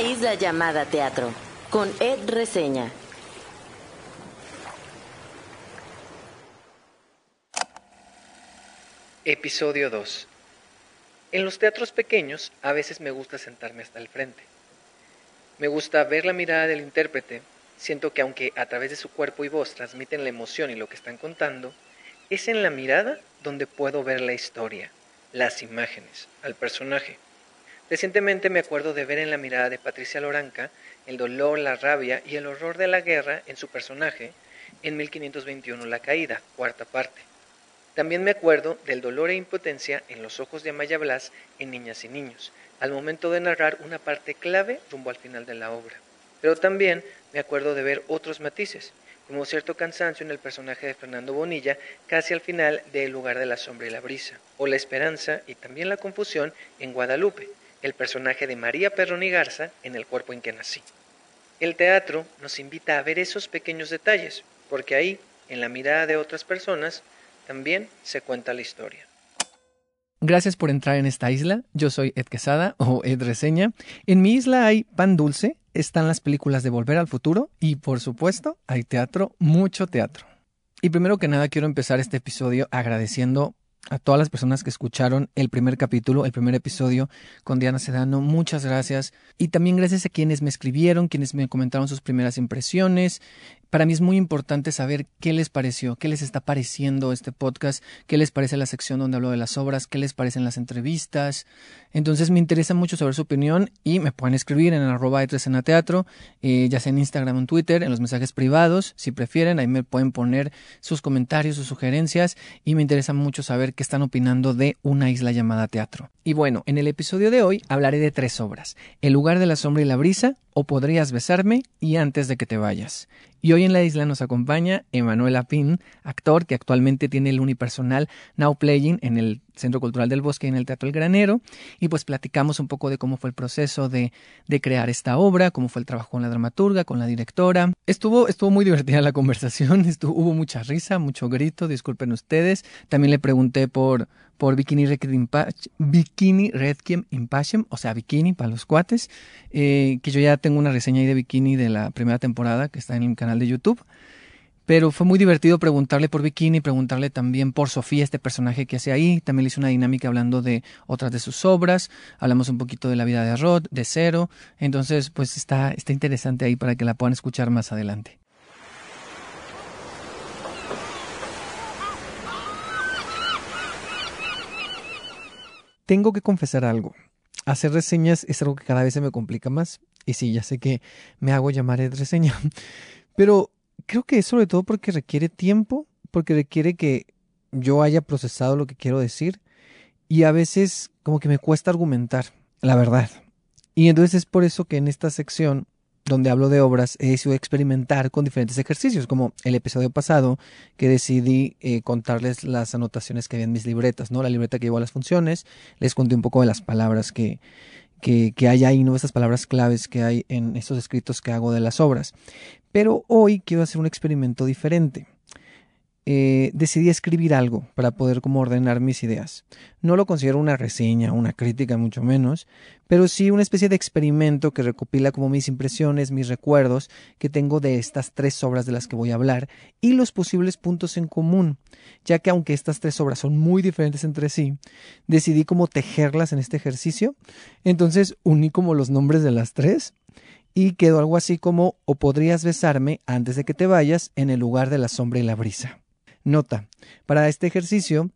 Isla llamada teatro, con Ed Reseña. Episodio 2. En los teatros pequeños a veces me gusta sentarme hasta el frente. Me gusta ver la mirada del intérprete. Siento que aunque a través de su cuerpo y voz transmiten la emoción y lo que están contando, es en la mirada donde puedo ver la historia, las imágenes, al personaje. Recientemente me acuerdo de ver en la mirada de Patricia Loranca el dolor, la rabia y el horror de la guerra en su personaje en 1521 La Caída, cuarta parte. También me acuerdo del dolor e impotencia en los ojos de Amaya Blas en Niñas y Niños, al momento de narrar una parte clave rumbo al final de la obra. Pero también me acuerdo de ver otros matices, como cierto cansancio en el personaje de Fernando Bonilla casi al final de El lugar de la sombra y la brisa, o la esperanza y también la confusión en Guadalupe, el personaje de María Perroni Garza en El cuerpo en que nací. El teatro nos invita a ver esos pequeños detalles, porque ahí, en la mirada de otras personas, también se cuenta la historia. Gracias por entrar en esta isla. Yo soy Ed Quesada o Ed Reseña. En mi isla hay pan dulce, están las películas de Volver al Futuro y, por supuesto, hay teatro, mucho teatro. Y primero que nada quiero empezar este episodio agradeciendo a todas las personas que escucharon el primer capítulo, el primer episodio con Diana Sedano. Muchas gracias. Y también gracias a quienes me escribieron, quienes me comentaron sus primeras impresiones. Para mí es muy importante saber qué les pareció, qué les está pareciendo este podcast, qué les parece la sección donde hablo de las obras, qué les parecen las entrevistas. Entonces me interesa mucho saber su opinión y me pueden escribir en arroba de teatro, eh, ya sea en Instagram o en Twitter, en los mensajes privados, si prefieren, ahí me pueden poner sus comentarios, sus sugerencias y me interesa mucho saber qué están opinando de una isla llamada teatro. Y bueno, en el episodio de hoy hablaré de tres obras, El lugar de la sombra y la brisa, o Podrías besarme y Antes de que te vayas. Y hoy en la isla nos acompaña Emanuel Apin, actor que actualmente tiene el unipersonal Now Playing en el Centro Cultural del Bosque en el Teatro El Granero. Y pues platicamos un poco de cómo fue el proceso de, de crear esta obra, cómo fue el trabajo con la dramaturga, con la directora. Estuvo, estuvo muy divertida la conversación, estuvo, hubo mucha risa, mucho grito, disculpen ustedes. También le pregunté por, por Bikini Requiem, Bikini Impassion, o sea, Bikini para los cuates, eh, que yo ya tengo una reseña ahí de Bikini de la primera temporada que está en el canal de YouTube. Pero fue muy divertido preguntarle por Bikini, preguntarle también por Sofía, este personaje que hace ahí. También le hice una dinámica hablando de otras de sus obras. Hablamos un poquito de la vida de Rod, de Cero. Entonces, pues está, está interesante ahí para que la puedan escuchar más adelante. Tengo que confesar algo. Hacer reseñas es algo que cada vez se me complica más. Y sí, ya sé que me hago llamar de reseña. Pero creo que es sobre todo porque requiere tiempo, porque requiere que yo haya procesado lo que quiero decir. Y a veces como que me cuesta argumentar, la verdad. Y entonces es por eso que en esta sección donde hablo de obras, he decidido experimentar con diferentes ejercicios, como el episodio pasado, que decidí eh, contarles las anotaciones que había en mis libretas, ¿no? La libreta que llevo a las funciones, les conté un poco de las palabras que, que, que hay ahí, ¿no? Estas palabras claves que hay en estos escritos que hago de las obras. Pero hoy quiero hacer un experimento diferente. Eh, decidí escribir algo para poder como ordenar mis ideas. No lo considero una reseña, una crítica, mucho menos, pero sí una especie de experimento que recopila como mis impresiones, mis recuerdos que tengo de estas tres obras de las que voy a hablar y los posibles puntos en común, ya que aunque estas tres obras son muy diferentes entre sí, decidí como tejerlas en este ejercicio, entonces uní como los nombres de las tres y quedó algo así como o podrías besarme antes de que te vayas en el lugar de la sombra y la brisa. Nota, para este ejercicio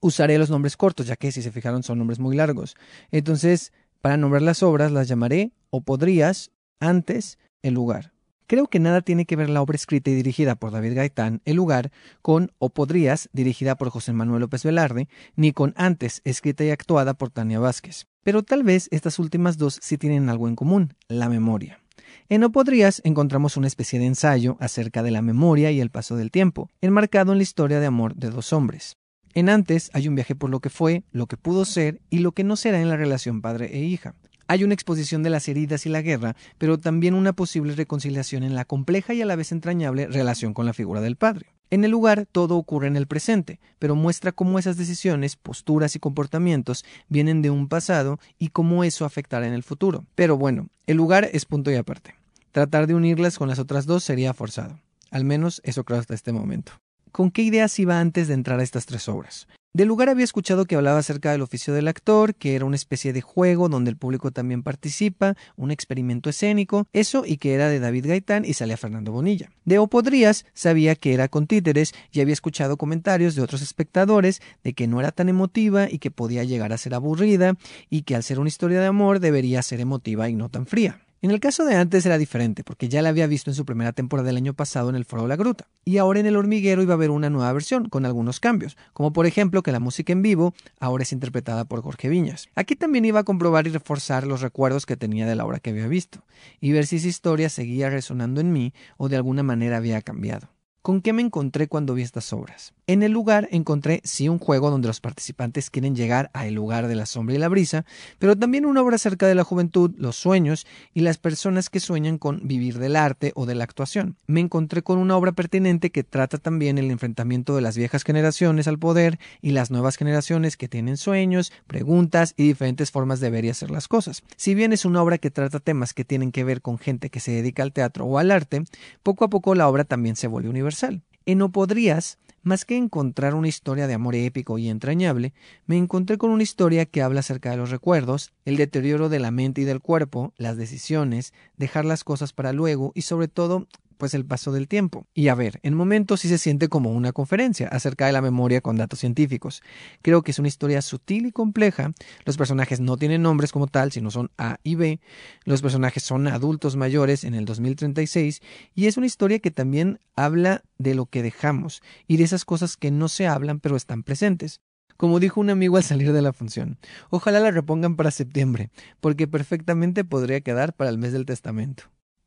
usaré los nombres cortos, ya que si se fijaron son nombres muy largos. Entonces, para nombrar las obras las llamaré o podrías antes el lugar. Creo que nada tiene que ver la obra escrita y dirigida por David Gaitán, El lugar, con O podrías, dirigida por José Manuel López Velarde, ni con Antes, escrita y actuada por Tania Vázquez. Pero tal vez estas últimas dos sí tienen algo en común, la memoria. En No Podrías encontramos una especie de ensayo acerca de la memoria y el paso del tiempo, enmarcado en la historia de amor de dos hombres. En Antes hay un viaje por lo que fue, lo que pudo ser y lo que no será en la relación padre e hija. Hay una exposición de las heridas y la guerra, pero también una posible reconciliación en la compleja y a la vez entrañable relación con la figura del padre. En el lugar todo ocurre en el presente, pero muestra cómo esas decisiones, posturas y comportamientos vienen de un pasado y cómo eso afectará en el futuro. Pero bueno, el lugar es punto y aparte. Tratar de unirlas con las otras dos sería forzado. Al menos eso creo hasta este momento. ¿Con qué ideas iba antes de entrar a estas tres obras? Del lugar había escuchado que hablaba acerca del oficio del actor, que era una especie de juego donde el público también participa, un experimento escénico, eso y que era de David Gaitán y salía Fernando Bonilla. De O Podrías sabía que era con títeres y había escuchado comentarios de otros espectadores de que no era tan emotiva y que podía llegar a ser aburrida y que al ser una historia de amor debería ser emotiva y no tan fría. En el caso de antes era diferente, porque ya la había visto en su primera temporada del año pasado en el Foro de la Gruta. Y ahora en El Hormiguero iba a haber una nueva versión, con algunos cambios, como por ejemplo que la música en vivo ahora es interpretada por Jorge Viñas. Aquí también iba a comprobar y reforzar los recuerdos que tenía de la obra que había visto, y ver si esa historia seguía resonando en mí o de alguna manera había cambiado. ¿Con qué me encontré cuando vi estas obras? En el lugar encontré sí un juego donde los participantes quieren llegar a el lugar de la sombra y la brisa, pero también una obra acerca de la juventud, los sueños y las personas que sueñan con vivir del arte o de la actuación. Me encontré con una obra pertinente que trata también el enfrentamiento de las viejas generaciones al poder y las nuevas generaciones que tienen sueños, preguntas y diferentes formas de ver y hacer las cosas. Si bien es una obra que trata temas que tienen que ver con gente que se dedica al teatro o al arte, poco a poco la obra también se vuelve universal. En No Podrías, más que encontrar una historia de amor épico y entrañable, me encontré con una historia que habla acerca de los recuerdos, el deterioro de la mente y del cuerpo, las decisiones, dejar las cosas para luego y sobre todo pues el paso del tiempo. Y a ver, en momentos sí se siente como una conferencia acerca de la memoria con datos científicos. Creo que es una historia sutil y compleja. Los personajes no tienen nombres como tal, sino son A y B. Los personajes son adultos mayores en el 2036 y es una historia que también habla de lo que dejamos y de esas cosas que no se hablan pero están presentes. Como dijo un amigo al salir de la función, ojalá la repongan para septiembre, porque perfectamente podría quedar para el mes del testamento.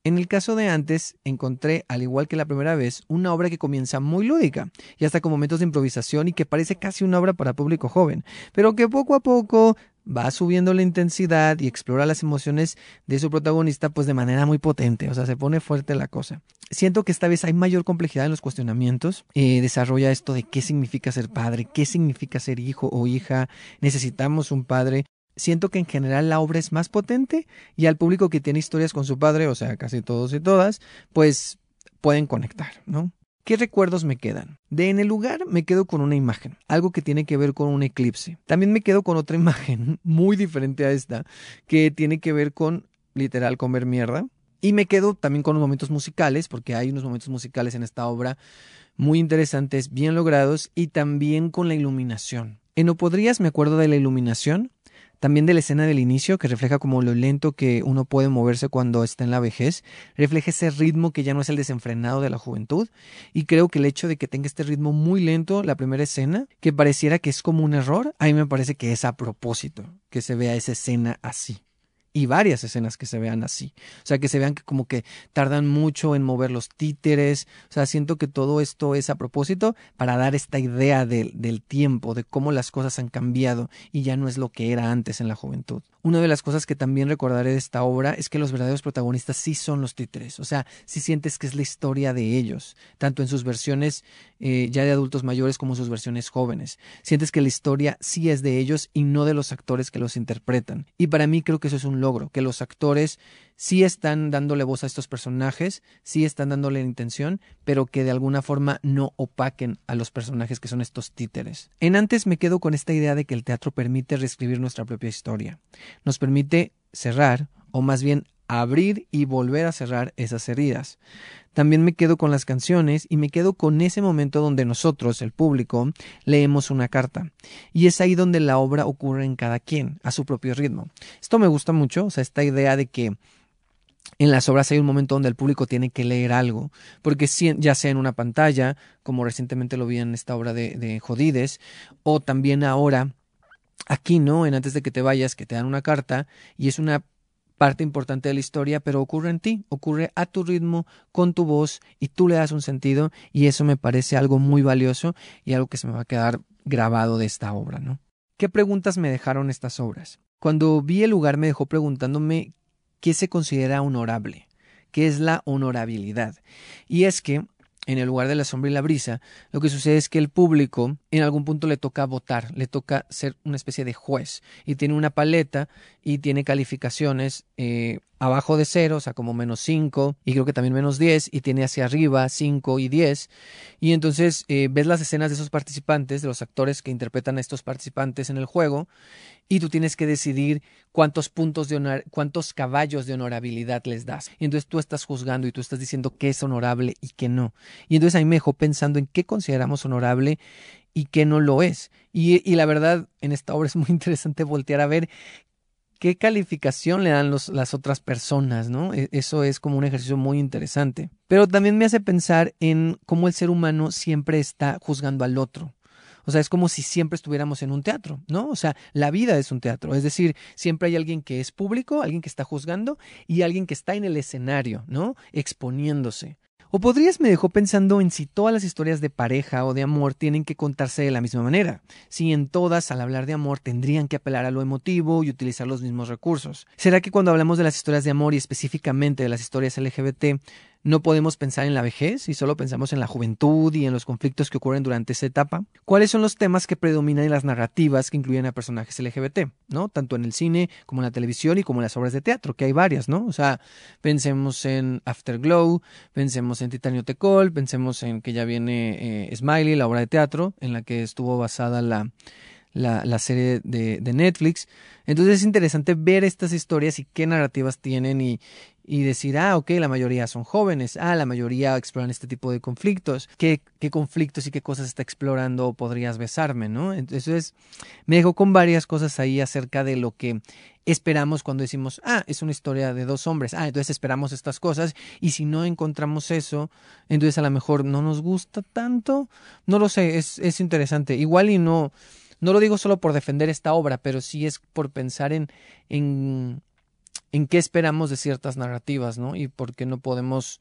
En el caso de antes, encontré, al igual que la primera vez, una obra que comienza muy lúdica y hasta con momentos de improvisación y que parece casi una obra para público joven, pero que poco a poco va subiendo la intensidad y explora las emociones de su protagonista pues de manera muy potente, o sea, se pone fuerte la cosa. Siento que esta vez hay mayor complejidad en los cuestionamientos, eh, desarrolla esto de qué significa ser padre, qué significa ser hijo o hija, necesitamos un padre, siento que en general la obra es más potente y al público que tiene historias con su padre, o sea, casi todos y todas, pues pueden conectar, ¿no? ¿Qué recuerdos me quedan? De en el lugar me quedo con una imagen, algo que tiene que ver con un eclipse. También me quedo con otra imagen muy diferente a esta, que tiene que ver con literal comer mierda. Y me quedo también con los momentos musicales, porque hay unos momentos musicales en esta obra muy interesantes, bien logrados, y también con la iluminación. En No Podrías me acuerdo de la iluminación, también de la escena del inicio, que refleja como lo lento que uno puede moverse cuando está en la vejez, refleja ese ritmo que ya no es el desenfrenado de la juventud, y creo que el hecho de que tenga este ritmo muy lento, la primera escena, que pareciera que es como un error, a mí me parece que es a propósito que se vea esa escena así y varias escenas que se vean así. O sea, que se vean que como que tardan mucho en mover los títeres. O sea, siento que todo esto es a propósito para dar esta idea del tiempo, de cómo las cosas han cambiado y ya no es lo que era antes en la juventud. Una de las cosas que también recordaré de esta obra es que los verdaderos protagonistas sí son los títeres, o sea, sí sientes que es la historia de ellos, tanto en sus versiones eh, ya de adultos mayores como en sus versiones jóvenes. Sientes que la historia sí es de ellos y no de los actores que los interpretan. Y para mí creo que eso es un logro, que los actores sí están dándole voz a estos personajes, sí están dándole intención, pero que de alguna forma no opaquen a los personajes que son estos títeres. En antes me quedo con esta idea de que el teatro permite reescribir nuestra propia historia. Nos permite cerrar, o más bien abrir y volver a cerrar esas heridas. También me quedo con las canciones y me quedo con ese momento donde nosotros, el público, leemos una carta. Y es ahí donde la obra ocurre en cada quien, a su propio ritmo. Esto me gusta mucho, o sea, esta idea de que en las obras hay un momento donde el público tiene que leer algo, porque ya sea en una pantalla, como recientemente lo vi en esta obra de, de Jodides, o también ahora aquí, ¿no? En antes de que te vayas, que te dan una carta y es una parte importante de la historia, pero ocurre en ti, ocurre a tu ritmo, con tu voz, y tú le das un sentido, y eso me parece algo muy valioso y algo que se me va a quedar grabado de esta obra, ¿no? ¿Qué preguntas me dejaron estas obras? Cuando vi el lugar me dejó preguntándome qué se considera honorable, qué es la honorabilidad. Y es que en el lugar de la sombra y la brisa, lo que sucede es que el público en algún punto le toca votar, le toca ser una especie de juez y tiene una paleta y tiene calificaciones eh, abajo de cero, o sea, como menos 5 y creo que también menos 10 y tiene hacia arriba 5 y 10 y entonces eh, ves las escenas de esos participantes, de los actores que interpretan a estos participantes en el juego y tú tienes que decidir cuántos puntos de honor, cuántos caballos de honorabilidad les das. Y entonces tú estás juzgando y tú estás diciendo qué es honorable y qué no. Y entonces ahí me dejó pensando en qué consideramos honorable y qué no lo es. Y, y la verdad, en esta obra es muy interesante voltear a ver qué calificación le dan los, las otras personas, ¿no? E, eso es como un ejercicio muy interesante. Pero también me hace pensar en cómo el ser humano siempre está juzgando al otro. O sea, es como si siempre estuviéramos en un teatro, ¿no? O sea, la vida es un teatro. Es decir, siempre hay alguien que es público, alguien que está juzgando y alguien que está en el escenario, ¿no? Exponiéndose. O podrías me dejó pensando en si todas las historias de pareja o de amor tienen que contarse de la misma manera, si en todas al hablar de amor tendrían que apelar a lo emotivo y utilizar los mismos recursos. ¿Será que cuando hablamos de las historias de amor y específicamente de las historias LGBT no podemos pensar en la vejez y solo pensamos en la juventud y en los conflictos que ocurren durante esa etapa. ¿Cuáles son los temas que predominan en las narrativas que incluyen a personajes LGBT? ¿No? Tanto en el cine como en la televisión y como en las obras de teatro, que hay varias, ¿no? O sea, pensemos en Afterglow, pensemos en Titanio Tecol, pensemos en que ya viene eh, Smiley, la obra de teatro, en la que estuvo basada la, la, serie de, Netflix. Entonces es interesante ver estas historias y qué narrativas tienen y, y decir, ah, ok, la mayoría son jóvenes, ah, la mayoría exploran este tipo de conflictos, qué, qué conflictos y qué cosas está explorando podrías besarme, ¿no? Entonces me dejó con varias cosas ahí acerca de lo que esperamos cuando decimos, ah, es una historia de dos hombres, ah, entonces esperamos estas cosas y si no encontramos eso, entonces a lo mejor no nos gusta tanto, no lo sé, es, es interesante, igual y no... No lo digo solo por defender esta obra, pero sí es por pensar en, en en qué esperamos de ciertas narrativas, ¿no? Y por qué no podemos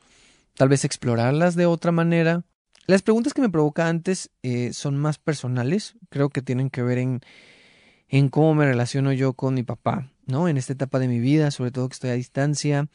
tal vez explorarlas de otra manera. Las preguntas que me provoca antes eh, son más personales, creo que tienen que ver en, en cómo me relaciono yo con mi papá, ¿no? En esta etapa de mi vida, sobre todo que estoy a distancia,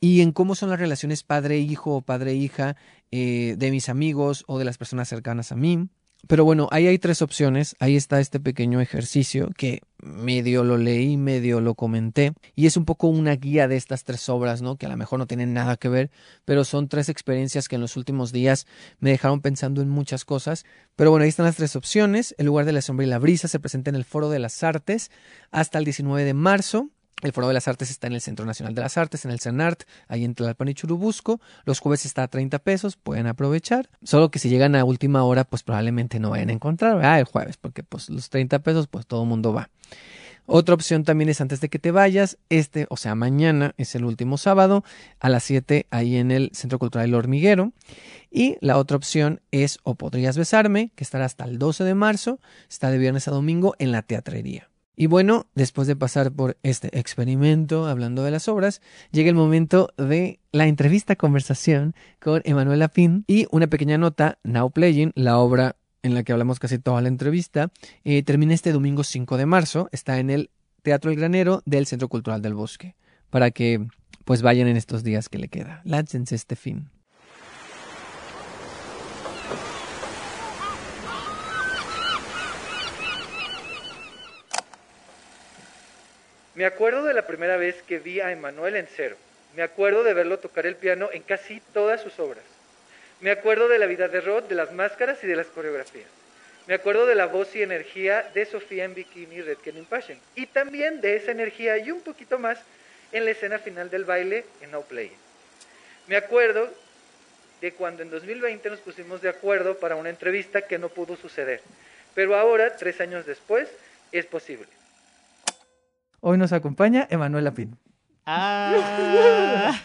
y en cómo son las relaciones padre-hijo o padre-hija eh, de mis amigos o de las personas cercanas a mí. Pero bueno, ahí hay tres opciones. Ahí está este pequeño ejercicio que medio lo leí, medio lo comenté. Y es un poco una guía de estas tres obras, ¿no? Que a lo mejor no tienen nada que ver, pero son tres experiencias que en los últimos días me dejaron pensando en muchas cosas. Pero bueno, ahí están las tres opciones. El lugar de la sombra y la brisa se presenta en el Foro de las Artes hasta el 19 de marzo. El Foro de las Artes está en el Centro Nacional de las Artes, en el CENART, ahí en Tlalpan y Churubusco. Los jueves está a 30 pesos, pueden aprovechar. Solo que si llegan a última hora, pues probablemente no vayan a encontrar ¿verdad? el jueves, porque pues los 30 pesos, pues todo el mundo va. Otra opción también es antes de que te vayas, este, o sea, mañana es el último sábado a las 7 ahí en el Centro Cultural El Hormiguero. Y la otra opción es O Podrías Besarme, que estará hasta el 12 de marzo, está de viernes a domingo en la teatrería. Y bueno, después de pasar por este experimento hablando de las obras, llega el momento de la entrevista conversación con Emanuel Lapin y una pequeña nota, Now Playing, la obra en la que hablamos casi toda la entrevista, eh, termina este domingo 5 de marzo, está en el Teatro El Granero del Centro Cultural del Bosque, para que pues vayan en estos días que le queda. Láncense este fin. Me acuerdo de la primera vez que vi a Emanuel en cero. Me acuerdo de verlo tocar el piano en casi todas sus obras. Me acuerdo de la vida de Rod, de las máscaras y de las coreografías. Me acuerdo de la voz y energía de Sofía en Bikini Red Kenny Passion. Y también de esa energía y un poquito más en la escena final del baile en No Play. Me acuerdo de cuando en 2020 nos pusimos de acuerdo para una entrevista que no pudo suceder. Pero ahora, tres años después, es posible. Hoy nos acompaña Emanuel Lapin. Ah.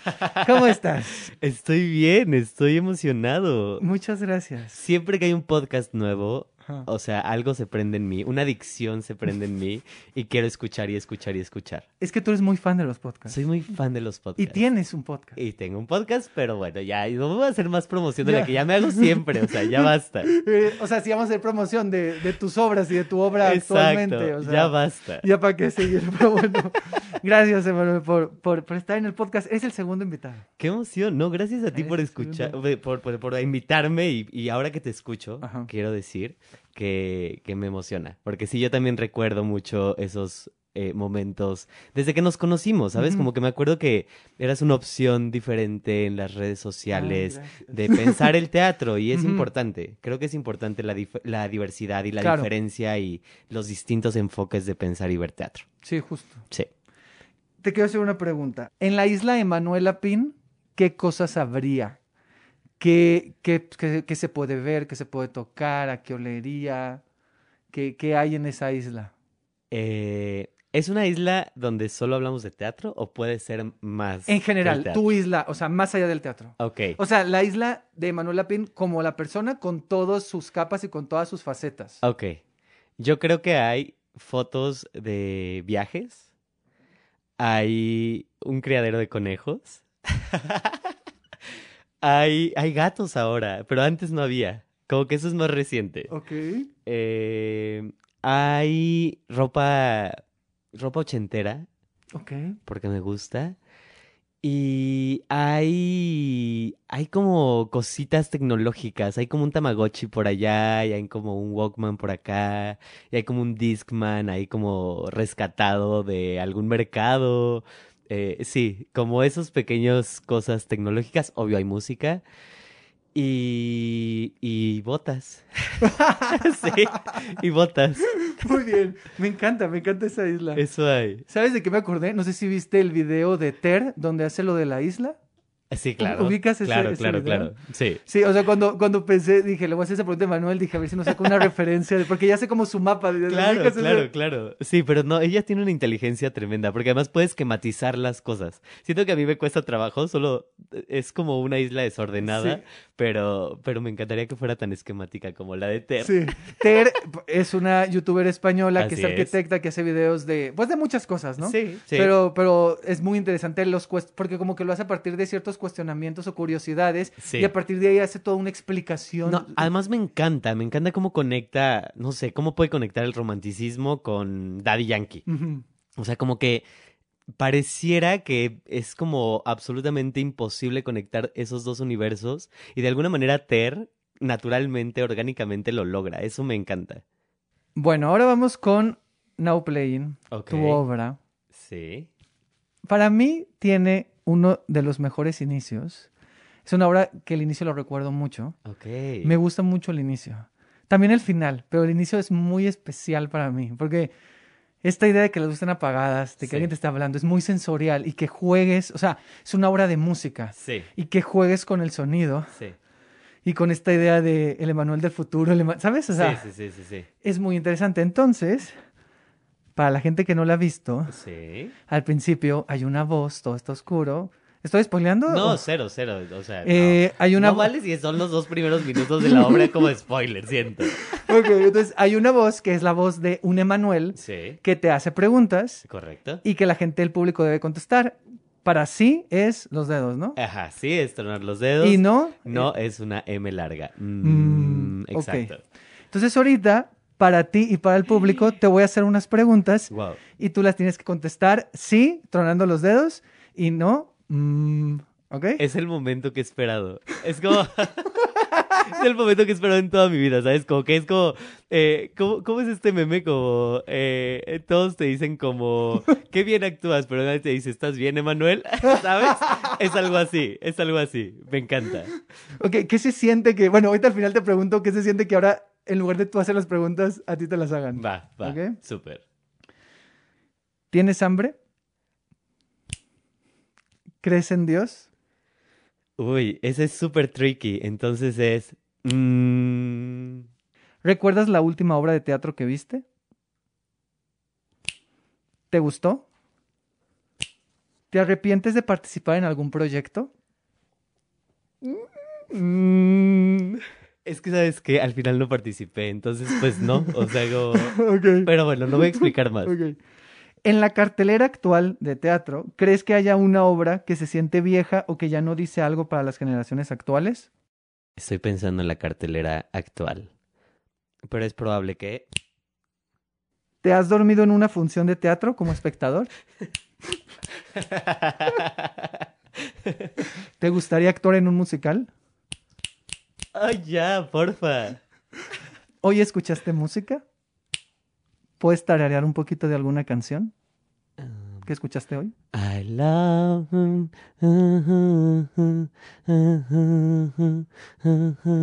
¿Cómo estás? Estoy bien, estoy emocionado. Muchas gracias. Siempre que hay un podcast nuevo, Ajá. O sea, algo se prende en mí, una adicción se prende en mí y quiero escuchar y escuchar y escuchar. Es que tú eres muy fan de los podcasts. Soy muy fan de los y podcasts. tienes un podcast. Y tengo un podcast, pero bueno, ya no voy a hacer más promoción de Ya. la que ya me hago siempre, o sea, ya basta. Eh, o sea, si vamos a hacer promoción de, de tus obras y de tu obra Exacto, actualmente. O sea, ya basta. Ya para qué seguir. Pero bueno, gracias, Emanuel, por, por, por estar en el podcast. Eres el segundo invitado. Qué emoción, no, gracias a ti por escuchar, por, por, por invitarme y, y ahora que te escucho, Ajá. quiero decir que, que me emociona, porque sí, yo también recuerdo mucho esos eh, momentos desde que nos conocimos, ¿sabes? Como que me acuerdo que eras una opción diferente en las redes sociales, Ay, gracias. de pensar el teatro y es importante, creo que es importante la, dif- la diversidad y la Claro. diferencia y los distintos enfoques de pensar y ver teatro. Sí, justo. Sí. Te quiero hacer una pregunta. En la isla de Manuela Pin, ¿qué cosas habría? ¿Qué, qué, qué- qué se puede ver? ¿Qué se puede tocar? ¿A qué olería? ¿Qué, qué hay en esa isla? Eh, ¿Es una isla donde solo hablamos de teatro o puede ser más? En general, tu isla, o sea, más allá del teatro. Ok. O sea, la isla de Manuela Pin como la persona con todas sus capas y con todas sus facetas. Ok. Yo creo que hay fotos de viajes. Hay un criadero de conejos. hay, hay gatos ahora, pero antes no había. Como que eso es más reciente. Ok. Eh, hay ropa, ropa ochentera, Ok. porque me gusta. Y hay, hay como cositas tecnológicas, hay como un Tamagotchi por allá, y hay como un Walkman por acá, y hay como un Discman ahí como rescatado de algún mercado. Eh, sí, como esos pequeños cosas tecnológicas, obvio hay música. Y, y botas. sí, y botas. Muy bien. Me encanta, me encanta esa isla. Eso hay. ¿Sabes de qué me acordé? No sé si viste el video de Ter, donde hace lo de la isla. Sí, claro. ¿Ubicas ese- claro, ese claro, video? claro. Sí. Sí, o sea, cuando, cuando pensé, dije, le voy a hacer esa pregunta a Manuel, dije, a ver si nos saca una referencia, de- porque ya sé como su mapa. de- Claro, ¿ubicas ese? claro, claro. Sí, pero no, ella tiene una inteligencia tremenda, porque además puede esquematizar las cosas. Siento que a mí me cuesta trabajo, solo eh, es como una isla desordenada, Sí. pero, pero me encantaría que fuera tan esquemática como la de Ter. Sí. Ter es una youtuber española que Así es es. arquitecta, que hace videos de, pues de muchas cosas, ¿no? Sí, sí. Pero, pero es muy interesante los cuest- porque como que lo hace a partir de ciertos cuestionamientos o curiosidades Sí. y a partir de ahí hace toda una explicación. No, además me encanta, me encanta cómo conecta, no sé, cómo puede conectar el romanticismo con Daddy Yankee. O sea, como que pareciera que es como absolutamente imposible conectar esos dos universos y de alguna manera Ter naturalmente, orgánicamente lo logra. Eso me encanta. Bueno, ahora vamos con Now Playing, tu obra. Sí. Para mí tiene uno de los mejores inicios. Es una obra que el inicio lo recuerdo mucho. Ok. Me gusta mucho el inicio. También el final, pero el inicio es muy especial para mí, porque esta idea de que las luces están apagadas, de que Sí. alguien te está hablando, es muy sensorial y que juegues, o sea, es una obra de música Sí, y que juegues con el sonido sí. y con esta idea de el Emanuel del futuro, el ¿sabes? O sea, sí, sí, sí, sí, es muy interesante. Entonces, para la gente que no la ha visto, sí. Al principio hay una voz, todo está oscuro. ¿Estoy spoileando? No, ¿O- cero, cero. O sea, Eh, no. hay una No vale si son los dos primeros minutos de la obra como spoiler, siento. Ok, entonces hay una voz que es la voz de un Emanuel Sí, que te hace preguntas correcto. y que la gente del público debe contestar. Para sí es los dedos, ¿no? Ajá, sí, es tronar los dedos. Y no. No es una M larga. Mm, Mm, exacto. Entonces ahorita, para ti y para el público, te voy a hacer unas preguntas Wow. y tú las tienes que contestar sí, tronando los dedos y no. mm, ¿Ok? Es el momento que he esperado. Es como. es el momento que he esperado en toda mi vida, ¿sabes? Como que es como. eh, ¿cómo, cómo es este meme? Como. eh, todos te dicen como. Qué bien actúas, pero nadie te dice, ¿estás bien, Emanuel? ¿Sabes? Es algo así, es algo así. Me encanta. Ok, ¿qué se siente que... Bueno, ahorita al final te pregunto qué se siente que ahora, en lugar de tú hacer las preguntas, a ti te las hagan. Va, va. Ok. Súper. ¿Tienes hambre? ¿Crees en Dios? Uy, ese es súper tricky. Entonces es. mm, ¿Recuerdas la última obra de teatro que viste? ¿Te gustó? ¿Te arrepientes de participar en algún proyecto? mm, Es que, ¿sabes qué? Al final no participé, entonces, pues no. O sea. Ok. Pero bueno, no voy a explicar más. En la cartelera actual de teatro, ¿crees que haya una obra que se siente vieja o que ya no dice algo para las generaciones actuales? Estoy pensando en la cartelera actual. Pero es probable que... ¿Te has dormido en una función de teatro como espectador? ¿Te gustaría actuar en un musical? Ay, ya, porfa. ¿Hoy escuchaste música? ¿Puedes tararear un poquito de alguna canción? ¿Qué escuchaste hoy? I love.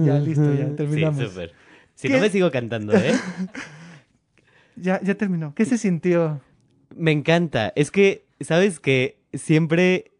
Ya, listo, ya, terminamos. Sí, súper. Si ¿Qué? no me sigo cantando, ¿eh? Ya, ya terminó. ¿Qué se sintió? Me encanta. Es que, ¿sabes que Siempre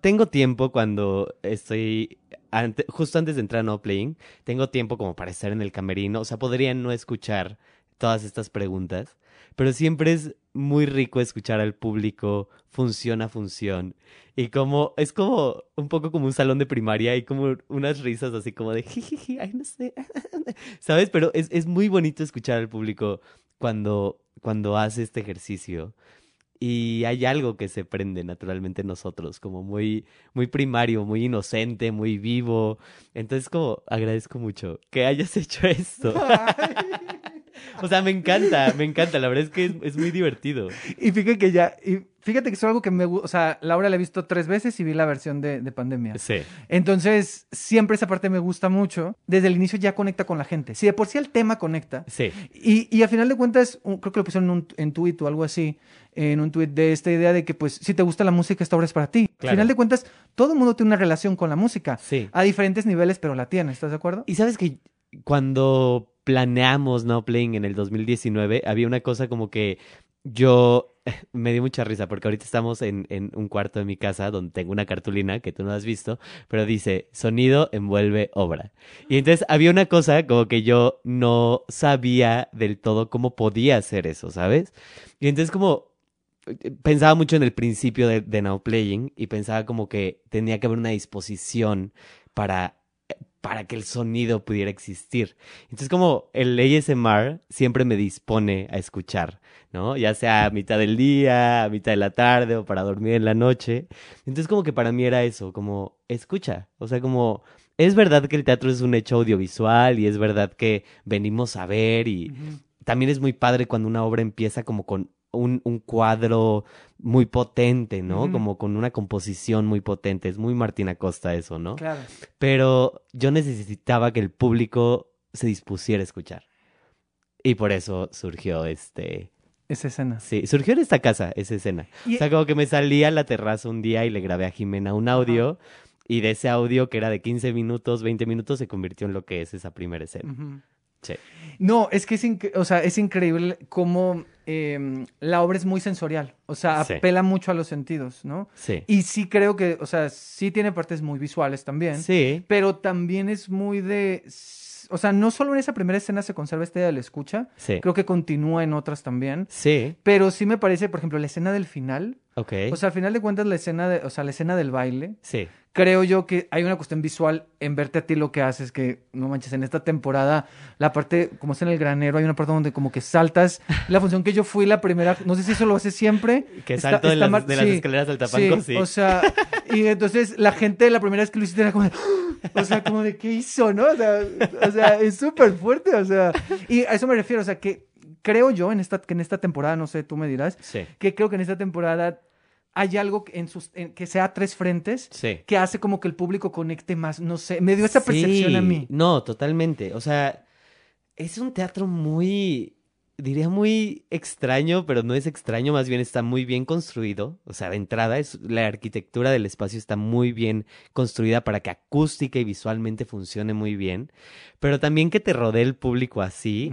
tengo tiempo cuando estoy ante- justo antes de entrar a No Playing, tengo tiempo como para estar en el camerino. O sea, podría no escuchar todas estas preguntas, pero siempre es muy rico escuchar al público función a función. Y como, es como un poco como un salón de primaria y como unas risas así como de jijiji, ay, no sé. ¿Sabes? Pero es, es muy bonito escuchar al público cuando, cuando hace este ejercicio. Y hay algo que se prende naturalmente en nosotros, como muy, muy primario, muy inocente, muy vivo. Entonces, como agradezco mucho que hayas hecho esto. O sea, me encanta, me encanta. La verdad es que es, es muy divertido. Y fíjate que ya, y fíjate que es algo que me gusta, o sea, Laura la he visto tres veces y vi la versión de, de pandemia. Sí, Entonces, siempre esa parte me gusta mucho. Desde el inicio ya conecta con la gente. Si de por sí el tema conecta. sí, Y, y a final de cuentas, creo que lo pusieron en un en tuit o algo así, en un tuit de esta idea de que, pues, si te gusta la música, esta obra es para ti. Claro. Al final de cuentas, todo el mundo tiene una relación con la música. sí. A diferentes niveles, pero la tiene. ¿Estás de acuerdo? Y sabes que cuando planeamos No Playing en el 2019, había una cosa como que yo me dio mucha risa porque ahorita estamos en, en un cuarto de mi casa donde tengo una cartulina que tú no has visto, pero dice sonido envuelve obra. Y entonces había una cosa como que yo no sabía del todo cómo podía hacer eso, ¿sabes? Y entonces como pensaba mucho en el principio de, de Now Playing y pensaba como que tenía que haber una disposición para para que el sonido pudiera existir. Entonces, como el ASMR siempre me dispone a escuchar, ¿no? Ya sea a mitad del día, a mitad de la tarde o para dormir en la noche. Entonces, como que para mí era eso, como escucha. O sea, como es verdad que el teatro es un hecho audiovisual y es verdad que venimos a ver y también es muy padre cuando una obra empieza como con un, un cuadro muy potente, ¿no? Como con una composición muy potente. Es muy Martina Costa eso, ¿no? Claro. Pero yo necesitaba que el público se dispusiera a escuchar. Y por eso surgió este... Esa escena. Sí, surgió en esta casa esa escena. Y- O sea, como que me salí a la terraza un día y le grabé a Jimena un audio. Y de ese audio, que era de 15 minutos, 20 minutos, se convirtió en lo que es esa primera escena. Sí. No, es que es, o sea, es increíble cómo em, la obra es muy sensorial. O sea, Sí. apela mucho a los sentidos, ¿no? Sí. Y sí creo que, o sea, sí tiene partes muy visuales también. Sí. Pero también es muy de. O sea, no solo en esa primera escena se conserva esta idea de la escucha, Sí. creo que continúa en otras también. Sí. Pero sí me parece, por ejemplo, la escena del final. Ok. O sea, al final de cuentas, la escena de, o sea, la escena del baile. sí. Creo yo que hay una cuestión visual en verte a ti lo que haces, que no manches, en esta temporada, la parte, como es en el granero, hay una parte donde como que saltas. La función que yo fui la primera, no sé si eso lo hace siempre. Que Está- salto de está las, mar- de las sí, escaleras al tapanco, sí. O sea, y entonces la gente la primera vez que lo hiciste era como de, o sea, como de qué hizo, ¿no? O sea, o sea, es súper fuerte, o sea, y a eso me refiero, o sea, que creo yo en esta, que en esta temporada, no sé, tú me dirás, Sí. que creo que en esta temporada hay algo que en sus, en- que sea tres frentes Sí. que hace como que el público conecte más, no sé, me dio esa percepción a mí. No, totalmente. O sea, es un teatro muy, diría muy extraño, pero no es extraño, más bien está muy bien construido. O sea, de entrada, es, la arquitectura del espacio está muy bien construida para que acústica y visualmente funcione muy bien. Pero también que te rodee el público así.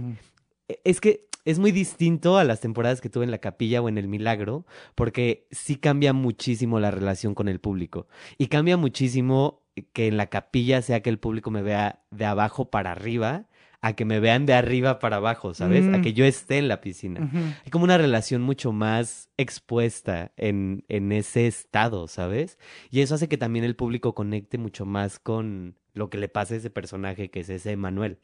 E- Es que es muy distinto a las temporadas que tuve en la capilla o en el milagro, porque sí cambia muchísimo la relación con el público. Y cambia muchísimo que en la capilla sea que el público me vea de abajo para arriba, a que me vean de arriba para abajo, ¿sabes? A Mm. que yo esté en la piscina. Hay como una relación mucho más expuesta en, en ese estado, ¿sabes? Y eso hace que también el público conecte mucho más con, lo que le pasa a ese personaje que es ese Manuel.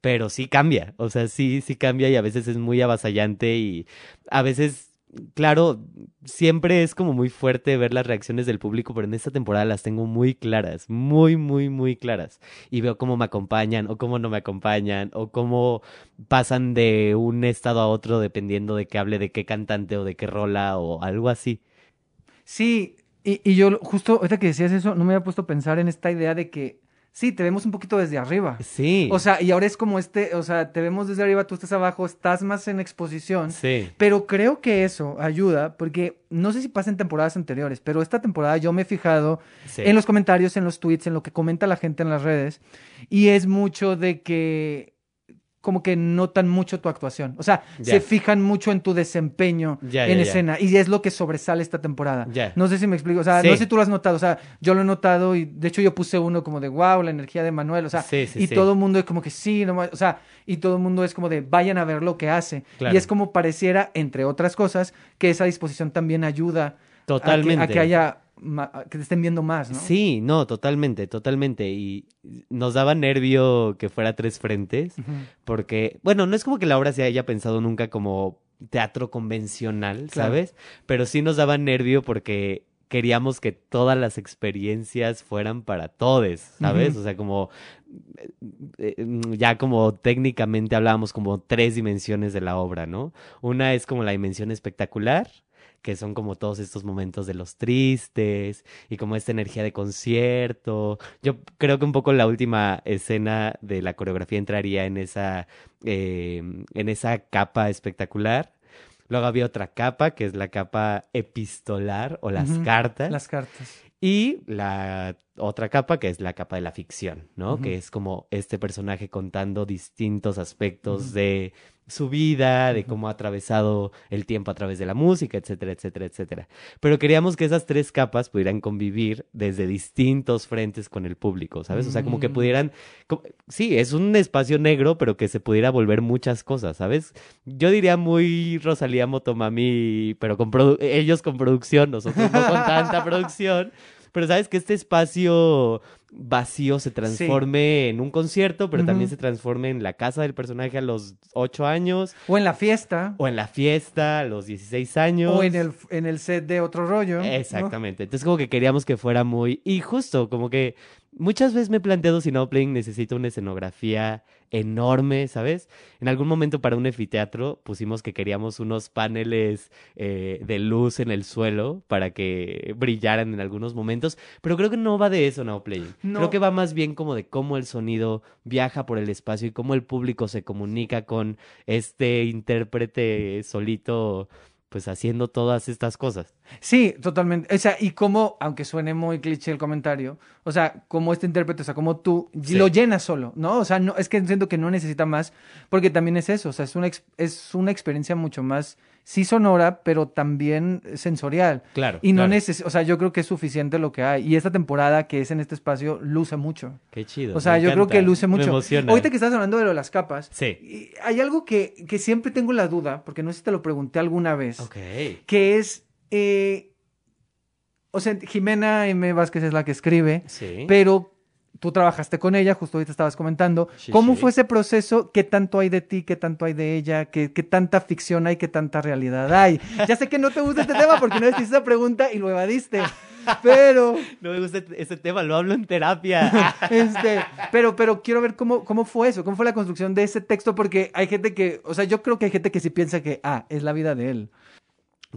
Pero sí cambia, o sea, sí, sí cambia y a veces es muy avasallante y a veces claro, siempre es como muy fuerte ver las reacciones del público, pero en esta temporada las tengo muy claras, muy, muy, muy claras. Y veo cómo me acompañan o cómo no me acompañan o cómo pasan de un estado a otro dependiendo de que hable de qué cantante o de qué rola o algo así. Sí, y, y yo justo ahorita que decías eso, no me había puesto a pensar en esta idea de que Sí, te vemos un poquito desde arriba. Sí. O sea, y ahora es como este, o sea, te vemos desde arriba, tú estás abajo, estás más en exposición. Sí. Pero creo que eso ayuda, porque no sé si pasa en temporadas anteriores, pero esta temporada yo me he fijado Sí. en los comentarios, en los tweets, en lo que comenta la gente en las redes, y es mucho de que como que notan mucho tu actuación. O sea, se fijan mucho en tu desempeño en escena. Y es lo que sobresale esta temporada. No sé si me explico. O sea, Sí. no sé si tú lo has notado. O sea, yo lo he notado y de hecho yo puse uno como de wow, la energía de Manuel. O sea, Sí, sí, y todo el mundo es como que sí, no, o sea, y todo el mundo es como de vayan a ver lo que hace. Claro. Y es como pareciera, entre otras cosas, que esa disposición también ayuda a que- Totalmente. A, que, haya, que te estén viendo más, ¿no? Sí, no, totalmente, totalmente. Y nos daba nervio que fuera tres frentes, porque, bueno, no es como que la obra se haya pensado nunca como teatro convencional, Claro. ¿sabes? Pero sí nos daba nervio porque queríamos que todas las experiencias fueran para todos, ¿sabes? O sea, como eh, eh, ya como técnicamente hablábamos como tres dimensiones de la obra, ¿no? Una es como la dimensión espectacular, que son como todos estos momentos de los tristes y como esta energía de concierto. Yo creo que un poco la última escena de la coreografía entraría en esa, eh, en esa capa espectacular. Luego había otra capa, que es la capa epistolar o las cartas. Las cartas. Y la otra capa, que es la capa de la ficción, ¿no? Que es como este personaje contando distintos aspectos de su vida, de cómo ha atravesado el tiempo a través de la música, etcétera, etcétera, etcétera. Pero queríamos que esas tres capas pudieran convivir desde distintos frentes con el público, ¿sabes? O sea, como que Mm. pudieran... Sí, es un espacio negro, pero que se pudiera volver muchas cosas, ¿sabes? Yo diría muy Rosalía Motomami, pero con ellos con producción, nosotros no con tanta producción. Pero sabes que este espacio vacío se transforme en un concierto, pero también se transforme en la casa del personaje a los 8 años, O en la fiesta. o en la fiesta a los 16 años. O en el, en el set de otro rollo. ¿no? Exactamente. Entonces como que queríamos que fuera muy... Y justo, como que muchas veces me he planteado si Playing necesita una escenografía enorme, ¿sabes? En algún momento para un efiteatro pusimos que queríamos unos paneles eh, de luz en el suelo para que brillaran en algunos momentos, pero creo que no va de eso Playing. No. Creo que va más bien como de cómo el sonido viaja por el espacio y cómo el público se comunica con este intérprete solito, pues haciendo todas estas cosas. Sí, totalmente. O sea, y como, aunque suene muy cliché el comentario, o sea, como este intérprete, o sea, como tú, Sí. lo llenas solo, ¿no? O sea, no, es que siento que no necesita más, porque también es eso, o sea, es una, es una experiencia mucho más, sí sonora, pero también sensorial. Claro. Y no claro. neces o sea, yo creo que es suficiente lo que hay. Y esta temporada que es en este espacio luce mucho. Qué chido. O sea, me yo creo que luce Me mucho. emociona. Ahorita que estás hablando de lo de las capas, Sí. hay algo que, que siempre tengo la duda, porque no sé si te lo pregunté alguna vez Ok. que es, eh, o sea, Jimena M. Vázquez es la que escribe, Sí. pero tú trabajaste con ella, justo ahorita estabas comentando. Sí, ¿Cómo sí. fue ese proceso? ¿Qué tanto hay de ti? ¿Qué tanto hay de ella? ¿Qué, qué tanta ficción hay? ¿Qué tanta realidad hay? Ya sé que no te gusta este tema porque no hiciste esa pregunta y lo evadiste, pero... No me gusta ese tema, lo hablo en terapia. Este, pero, pero quiero ver cómo, cómo fue eso, cómo fue la construcción de ese texto, porque hay gente que, o sea, yo creo que hay gente que sí piensa que, ah, es la vida de él.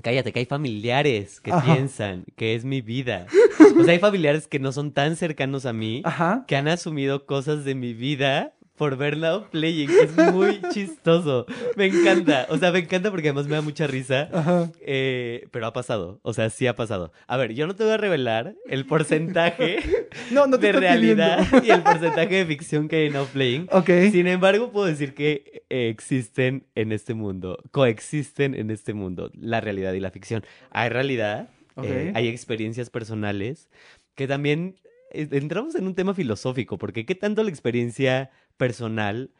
Cállate, que hay familiares que Ajá. piensan que es mi vida. O sea, hay familiares que no son tan cercanos a mí, Ajá. que han asumido cosas de mi vida por ver Now Playing. Es muy chistoso. Me encanta. O sea, me encanta porque además me da mucha risa. Ajá. Eh, pero ha pasado. O sea, sí ha pasado. A ver, yo no te voy a revelar el porcentaje No, no te de realidad pidiendo. y el porcentaje de ficción que hay en Now Playing. Sin embargo, puedo decir que eh, existen en este mundo, coexisten en este mundo la realidad y la ficción. Hay realidad, Eh, hay experiencias personales que también eh, entramos en un tema filosófico, porque qué tanto la experiencia personal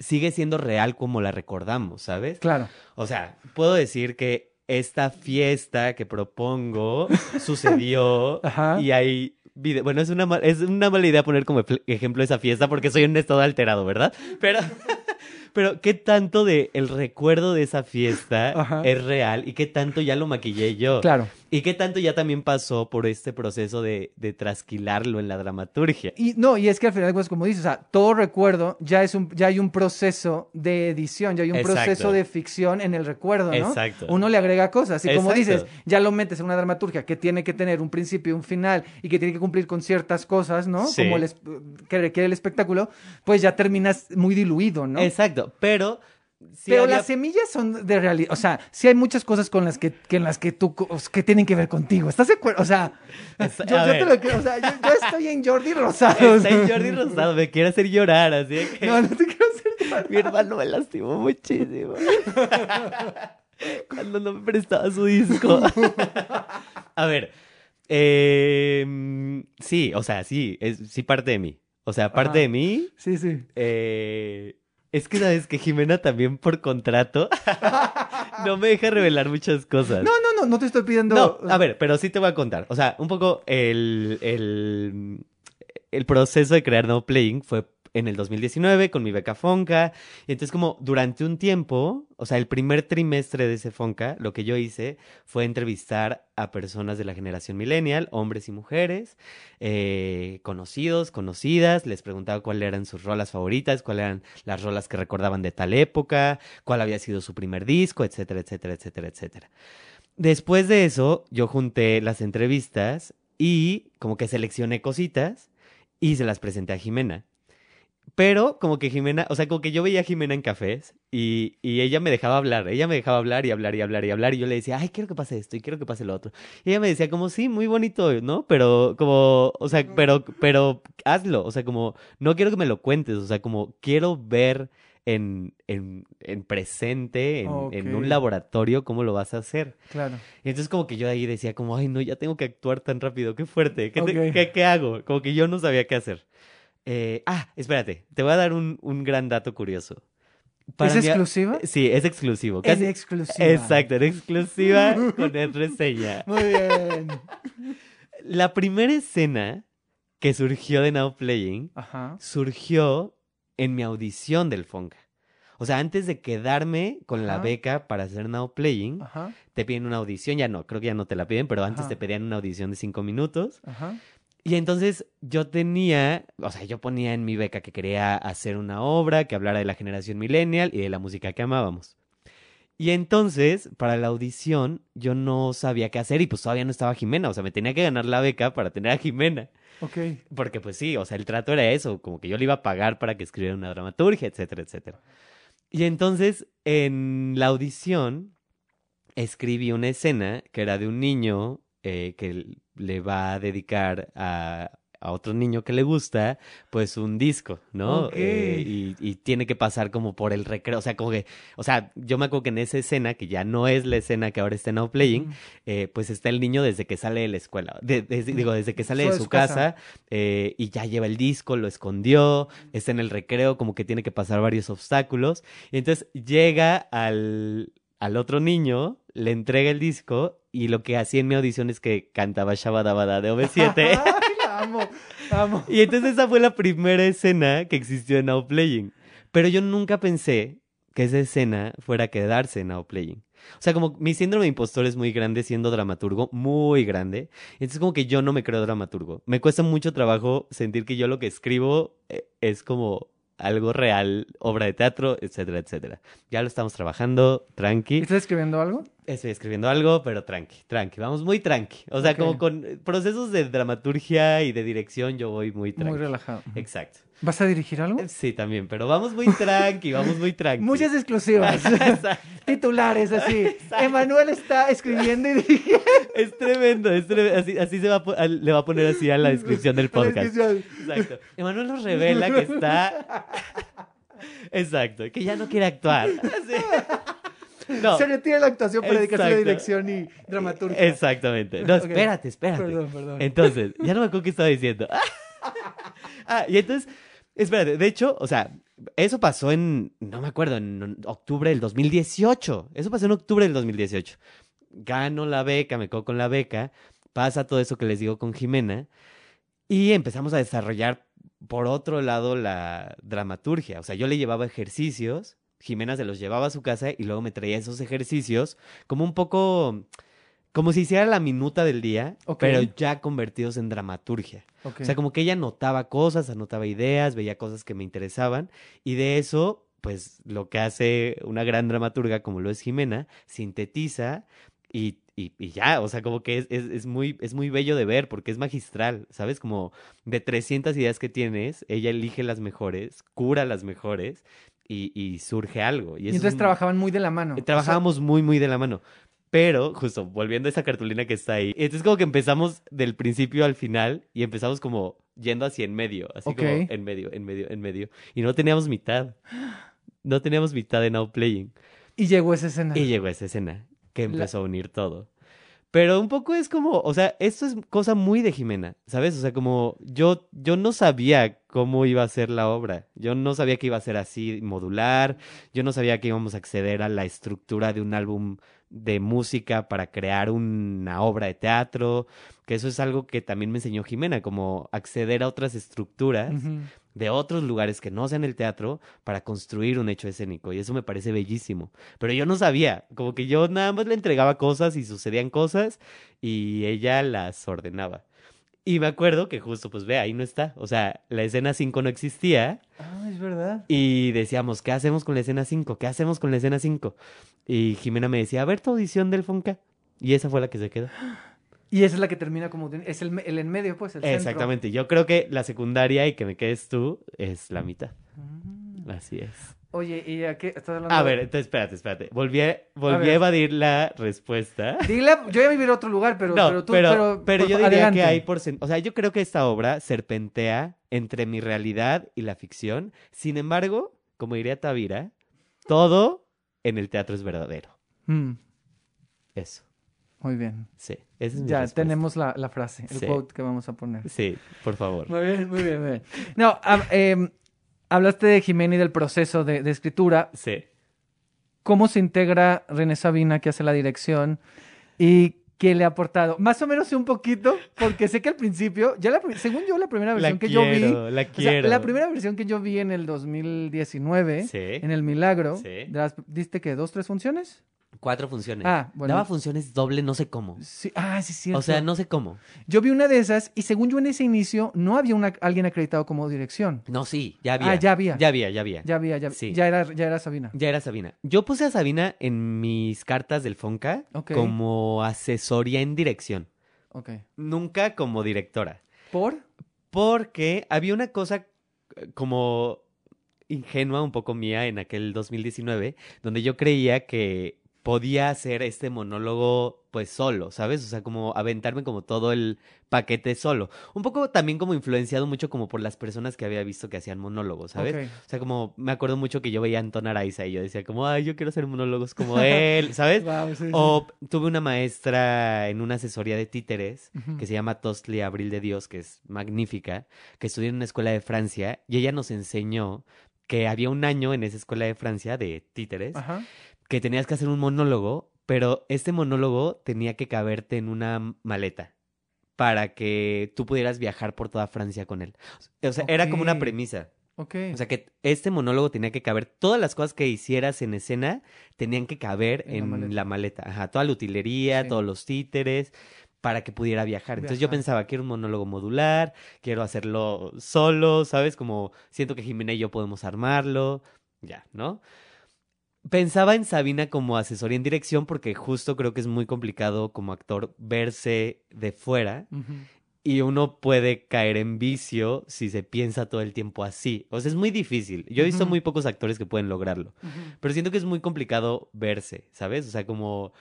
sigue siendo real como la recordamos, ¿sabes? Claro. O sea, puedo decir que esta fiesta que propongo sucedió Ajá. y hay video. Bueno, es una, ma- es una mala idea poner como ejempl- ejemplo esa fiesta porque soy un estado alterado, ¿verdad? Pero, pero ¿qué tanto de el recuerdo de esa fiesta Ajá. es real y qué tanto ya lo maquillé yo? Claro. Y qué tanto ya también pasó por este proceso de, de trasquilarlo en la dramaturgia. Y no, y es que al final, pues como dices, o sea, todo recuerdo ya es un, ya hay un proceso de edición, ya hay un Exacto. proceso de ficción en el recuerdo, ¿no? Exacto. Uno le agrega cosas. Y como Exacto. dices, ya lo metes en una dramaturgia que tiene que tener un principio y un final y que tiene que cumplir con ciertas cosas, ¿no? Sí. Como el que requiere el espectáculo, pues ya terminas muy diluido, ¿no? Exacto, pero... sí Pero había- las semillas son de realidad, o sea, sí hay muchas cosas con las que, que en las que tú que tienen que ver contigo. ¿Estás de acuerdo? O sea, Es- yo, te lo creo, o sea, yo, yo estoy en Jordi Rosado. Está en Jordi Rosado, me quiere hacer llorar, así que... No, no te quiero hacer Mi hermano me lastimó muchísimo. Cuando no me prestaba su disco. A ver. eh, sí, o sea, sí, es, sí parte de mí. O sea, parte Ajá. de mí. Sí, sí. eh, es que sabes que Jimena también por contrato no me deja revelar muchas cosas. No, no, no, no te estoy pidiendo. No, a ver, pero sí te voy a contar. O sea, un poco el, el, el proceso de crear No Playing fue en el 2019 con mi beca Fonca. Y entonces como durante un tiempo, o sea, el primer trimestre de ese Fonca, lo que yo hice fue entrevistar a personas de la generación millennial, hombres y mujeres, eh, conocidos, conocidas, les preguntaba cuáles eran sus rolas favoritas, cuáles eran las rolas que recordaban de tal época, cuál había sido su primer disco, etcétera, etcétera, etcétera, etcétera. Después de eso, yo junté las entrevistas y como que seleccioné cositas y se las presenté a Jimena. Pero como que Jimena, o sea, como que yo veía a Jimena en cafés y, y ella me dejaba hablar, ella me dejaba hablar y hablar y hablar y hablar y yo le decía, ay, quiero que pase esto y quiero que pase lo otro. Y ella me decía como, sí, muy bonito, ¿no? Pero como, o sea, pero, pero hazlo, o sea, como, no quiero que me lo cuentes, o sea, como quiero ver en, en, en presente, en, un laboratorio, cómo lo vas a hacer. Claro. Y entonces como que yo ahí decía como, ay, no, ya tengo que actuar tan rápido, qué fuerte, ¿qué, te- Ok. qué- qué hago? Como que yo no sabía qué hacer. Eh, ah, espérate, te voy a dar un, un gran dato curioso. ¿Es exclusiva? Sí, es exclusivo. Es Casi- exclusiva. Exacto, en exclusiva con Reseña. Muy bien. La primera escena que surgió de Now Playing Ajá. surgió en mi audición del Fonca. O sea, antes de quedarme con la beca para hacer Now Playing, Ajá. te piden una audición, ya no, creo que ya no te la piden, pero antes te pedían una audición de cinco minutos. Ajá. Y entonces yo tenía, o sea, yo ponía en mi beca que quería hacer una obra que hablara de la generación millennial y de la música que amábamos. Y entonces, para la audición, yo no sabía qué hacer y pues todavía no estaba Jimena, o sea, me tenía que ganar la beca para tener a Jimena. Ok. Porque pues sí, o sea, el trato era eso, como que yo le iba a pagar para que escribiera una dramaturgia, etcétera, etcétera. Y entonces, en la audición, escribí una escena que era de un niño eh, que le va a dedicar a, a otro niño que le gusta, pues un disco, ¿no? Eh, y, y tiene que pasar como por el recreo, o sea, como que, o sea, yo me acuerdo que en esa escena, que ya no es la escena que ahora está en Now Playing, eh, pues está el niño desde que sale de la escuela, de- digo, desde que sale de Sale de su su casa. casa eh, y ya lleva el disco, lo escondió, está en el recreo, como que tiene que pasar varios obstáculos. Y entonces llega al, al otro niño, le entrega el disco y lo que hacía en mi audición es que cantaba Shabadabada de OV7. Ay, la amo. amo. y entonces esa fue la primera escena que existió en Now Playing. Pero yo nunca pensé que esa escena fuera a quedarse en Now Playing. O sea, como mi síndrome de impostor es muy grande siendo dramaturgo, muy grande. Entonces como que yo no me creo dramaturgo. Me cuesta mucho trabajo sentir que yo lo que escribo eh, es como algo real, obra de teatro, etcétera, etcétera. Ya lo estamos trabajando, tranqui. ¿Estás escribiendo algo? Estoy escribiendo algo, pero tranqui, tranqui. Vamos muy tranqui. O sea, como con procesos de dramaturgia y de dirección yo voy muy tranqui. Muy relajado. Exacto. ¿Vas a dirigir algo? Sí, también, pero vamos muy tranqui, vamos muy tranqui. Muchas exclusivas. Exacto. Titulares así. Emanuel está escribiendo y dirigiendo. Es tremendo, es tremendo. Así, así se va a le va a poner así a la descripción del podcast. Exacto. Emanuel nos revela que está. Exacto, que ya no quiere actuar. Así. No. Se retira la actuación para dedicarse a la Exacto. dirección y dramaturgia. Exactamente. No, espérate, espérate. Perdón, perdón. Entonces, ya no me acuerdo qué estaba diciendo. ah, y entonces, espérate, de hecho, o sea, eso pasó en, no me acuerdo, en octubre del 2018. Eso pasó en octubre del 2018. Gano la beca, me quedo con la beca, pasa todo eso que les digo con Jimena. Y empezamos a desarrollar, por otro lado, la dramaturgia. O sea, yo le llevaba ejercicios, Jimena se los llevaba a su casa y luego me traía esos ejercicios como un poco, como si hiciera la minuta del día, pero ya convertidos en dramaturgia. O sea, como que ella anotaba cosas, anotaba ideas, veía cosas que me interesaban y de eso, pues lo que hace una gran dramaturga como lo es Jimena, sintetiza y, y, y ya, o sea, como que es, es, es muy, es muy bello de ver porque es magistral, ¿sabes? Como de 300 ideas que tienes, ella elige las mejores, cura las mejores y, y surge algo. Y, entonces un- trabajaban muy de la mano. Trabajábamos muy, muy de la mano. Pero, justo, volviendo a esa cartulina que está ahí, entonces como que empezamos del principio al final y empezamos como yendo hacia en medio, así como en medio, en medio, en medio. Y no teníamos mitad. No teníamos mitad de Now Playing. Y llegó esa escena. Y llegó esa escena que La- empezó a unir todo. Pero un poco es como, o sea, esto es cosa muy de Jimena, ¿sabes? O sea, como yo, yo no sabía cómo iba a ser la obra. Yo no sabía que iba a ser así modular. Yo no sabía que íbamos a acceder a la estructura de un álbum de música para crear una obra de teatro. Que eso es algo que también me enseñó Jimena, como acceder a otras estructuras de otros lugares que no sean el teatro para construir un hecho escénico. Y eso me parece bellísimo. Pero yo no sabía, como que yo nada más le entregaba cosas y sucedían cosas y ella las ordenaba. Y me acuerdo que justo, pues ve, ahí no está. O sea, la escena 5 no existía Ah, es verdad. y decíamos, ¿qué hacemos con la escena 5? ¿Qué hacemos con la escena 5? Y Jimena me decía, a ver tu audición del Fonca. Y esa fue la que se quedó. Y esa es la que termina como... Es el, el en medio, pues, el centro. Exactamente. Yo creo que la secundaria y que me quedes tú es la mitad. Mm. Así es. Oye, ¿y a qué estás hablando? A ver, entonces espérate, espérate. Volví a, volví a, evadir la respuesta. Dile, yo ya viví en otro lugar, pero, no, pero tú... pero, Pero, pero por- yo diría adelante. que hay porcent... O sea, yo creo que esta obra serpentea entre mi realidad y la ficción. Sin embargo, como diría Tavira, todo en el teatro es verdadero. Mm, Eso, muy bien. sí. Esa es mi Ya respuesta. tenemos la, la frase, el Sí. quote que vamos a poner. Sí, por favor. Muy bien, muy bien, muy bien. No, em, hablaste de Jimena y del proceso de, de escritura. Sí. ¿Cómo se integra René Sabina, que hace la dirección? ¿Y qué le ha aportado? Más o menos un poquito, porque sé que al principio, ya la, según yo, la primera La versión que yo vi, quiero, la o sea, quiero. la primera versión que yo vi en el 2019, Sí. en El Milagro, Sí. de las- ¿diste que dos, tres funciones? Cuatro funciones. Ah, bueno. Daba funciones doble, no sé cómo. Sí, ah, sí, cierto. O sea, no sé cómo. Yo vi una de esas y según yo en ese inicio no había una, alguien acreditado como dirección. No, sí, ya había. Ah, ya había. Ya había, ya había. Ya había, ya, Sí. ya era, ya era Sabina. Ya era Sabina. Yo puse a Sabina en mis cartas del Fonca como asesoría en dirección, Ok. nunca como directora. ¿Por? Porque había una cosa eh, como ingenua un poco mía en aquel 2019, donde yo creía que podía hacer este monólogo pues solo, ¿sabes? O sea, como aventarme como todo el paquete solo. Un poco también como influenciado mucho como por las personas que había visto que hacían monólogos, ¿sabes? O sea, como me acuerdo mucho que yo veía a Anton Araiza y yo decía como, ay, yo quiero hacer monólogos como él, ¿sabes? Wow, sí, sí. O tuve una maestra en una asesoría de títeres que se llama Tostli Abril de Dios, que es magnífica, que estudió en una escuela de Francia y ella nos enseñó que había un año en esa escuela de Francia de títeres Ajá. Que tenías que hacer un monólogo, pero este monólogo tenía que caberte en una maleta para que tú pudieras viajar por toda Francia con él. O sea, era como una premisa. Ok. O sea que este monólogo tenía que caber, todas las cosas que hicieras en escena tenían que caber En la maleta. la maleta. Ajá, toda la utilería, Sí. todos los títeres, para que pudiera viajar. Entonces yo pensaba, quiero un monólogo modular, quiero hacerlo solo, ¿sabes? Como siento que Jimena y yo podemos armarlo, ya, ¿no? Pensaba en Sabina como asesoría en dirección porque justo creo que es muy complicado como actor verse de fuera y uno puede caer en vicio si se piensa todo el tiempo así. O sea, es muy difícil. Yo he visto muy pocos actores que pueden lograrlo, pero siento que es muy complicado verse, ¿sabes? O sea, como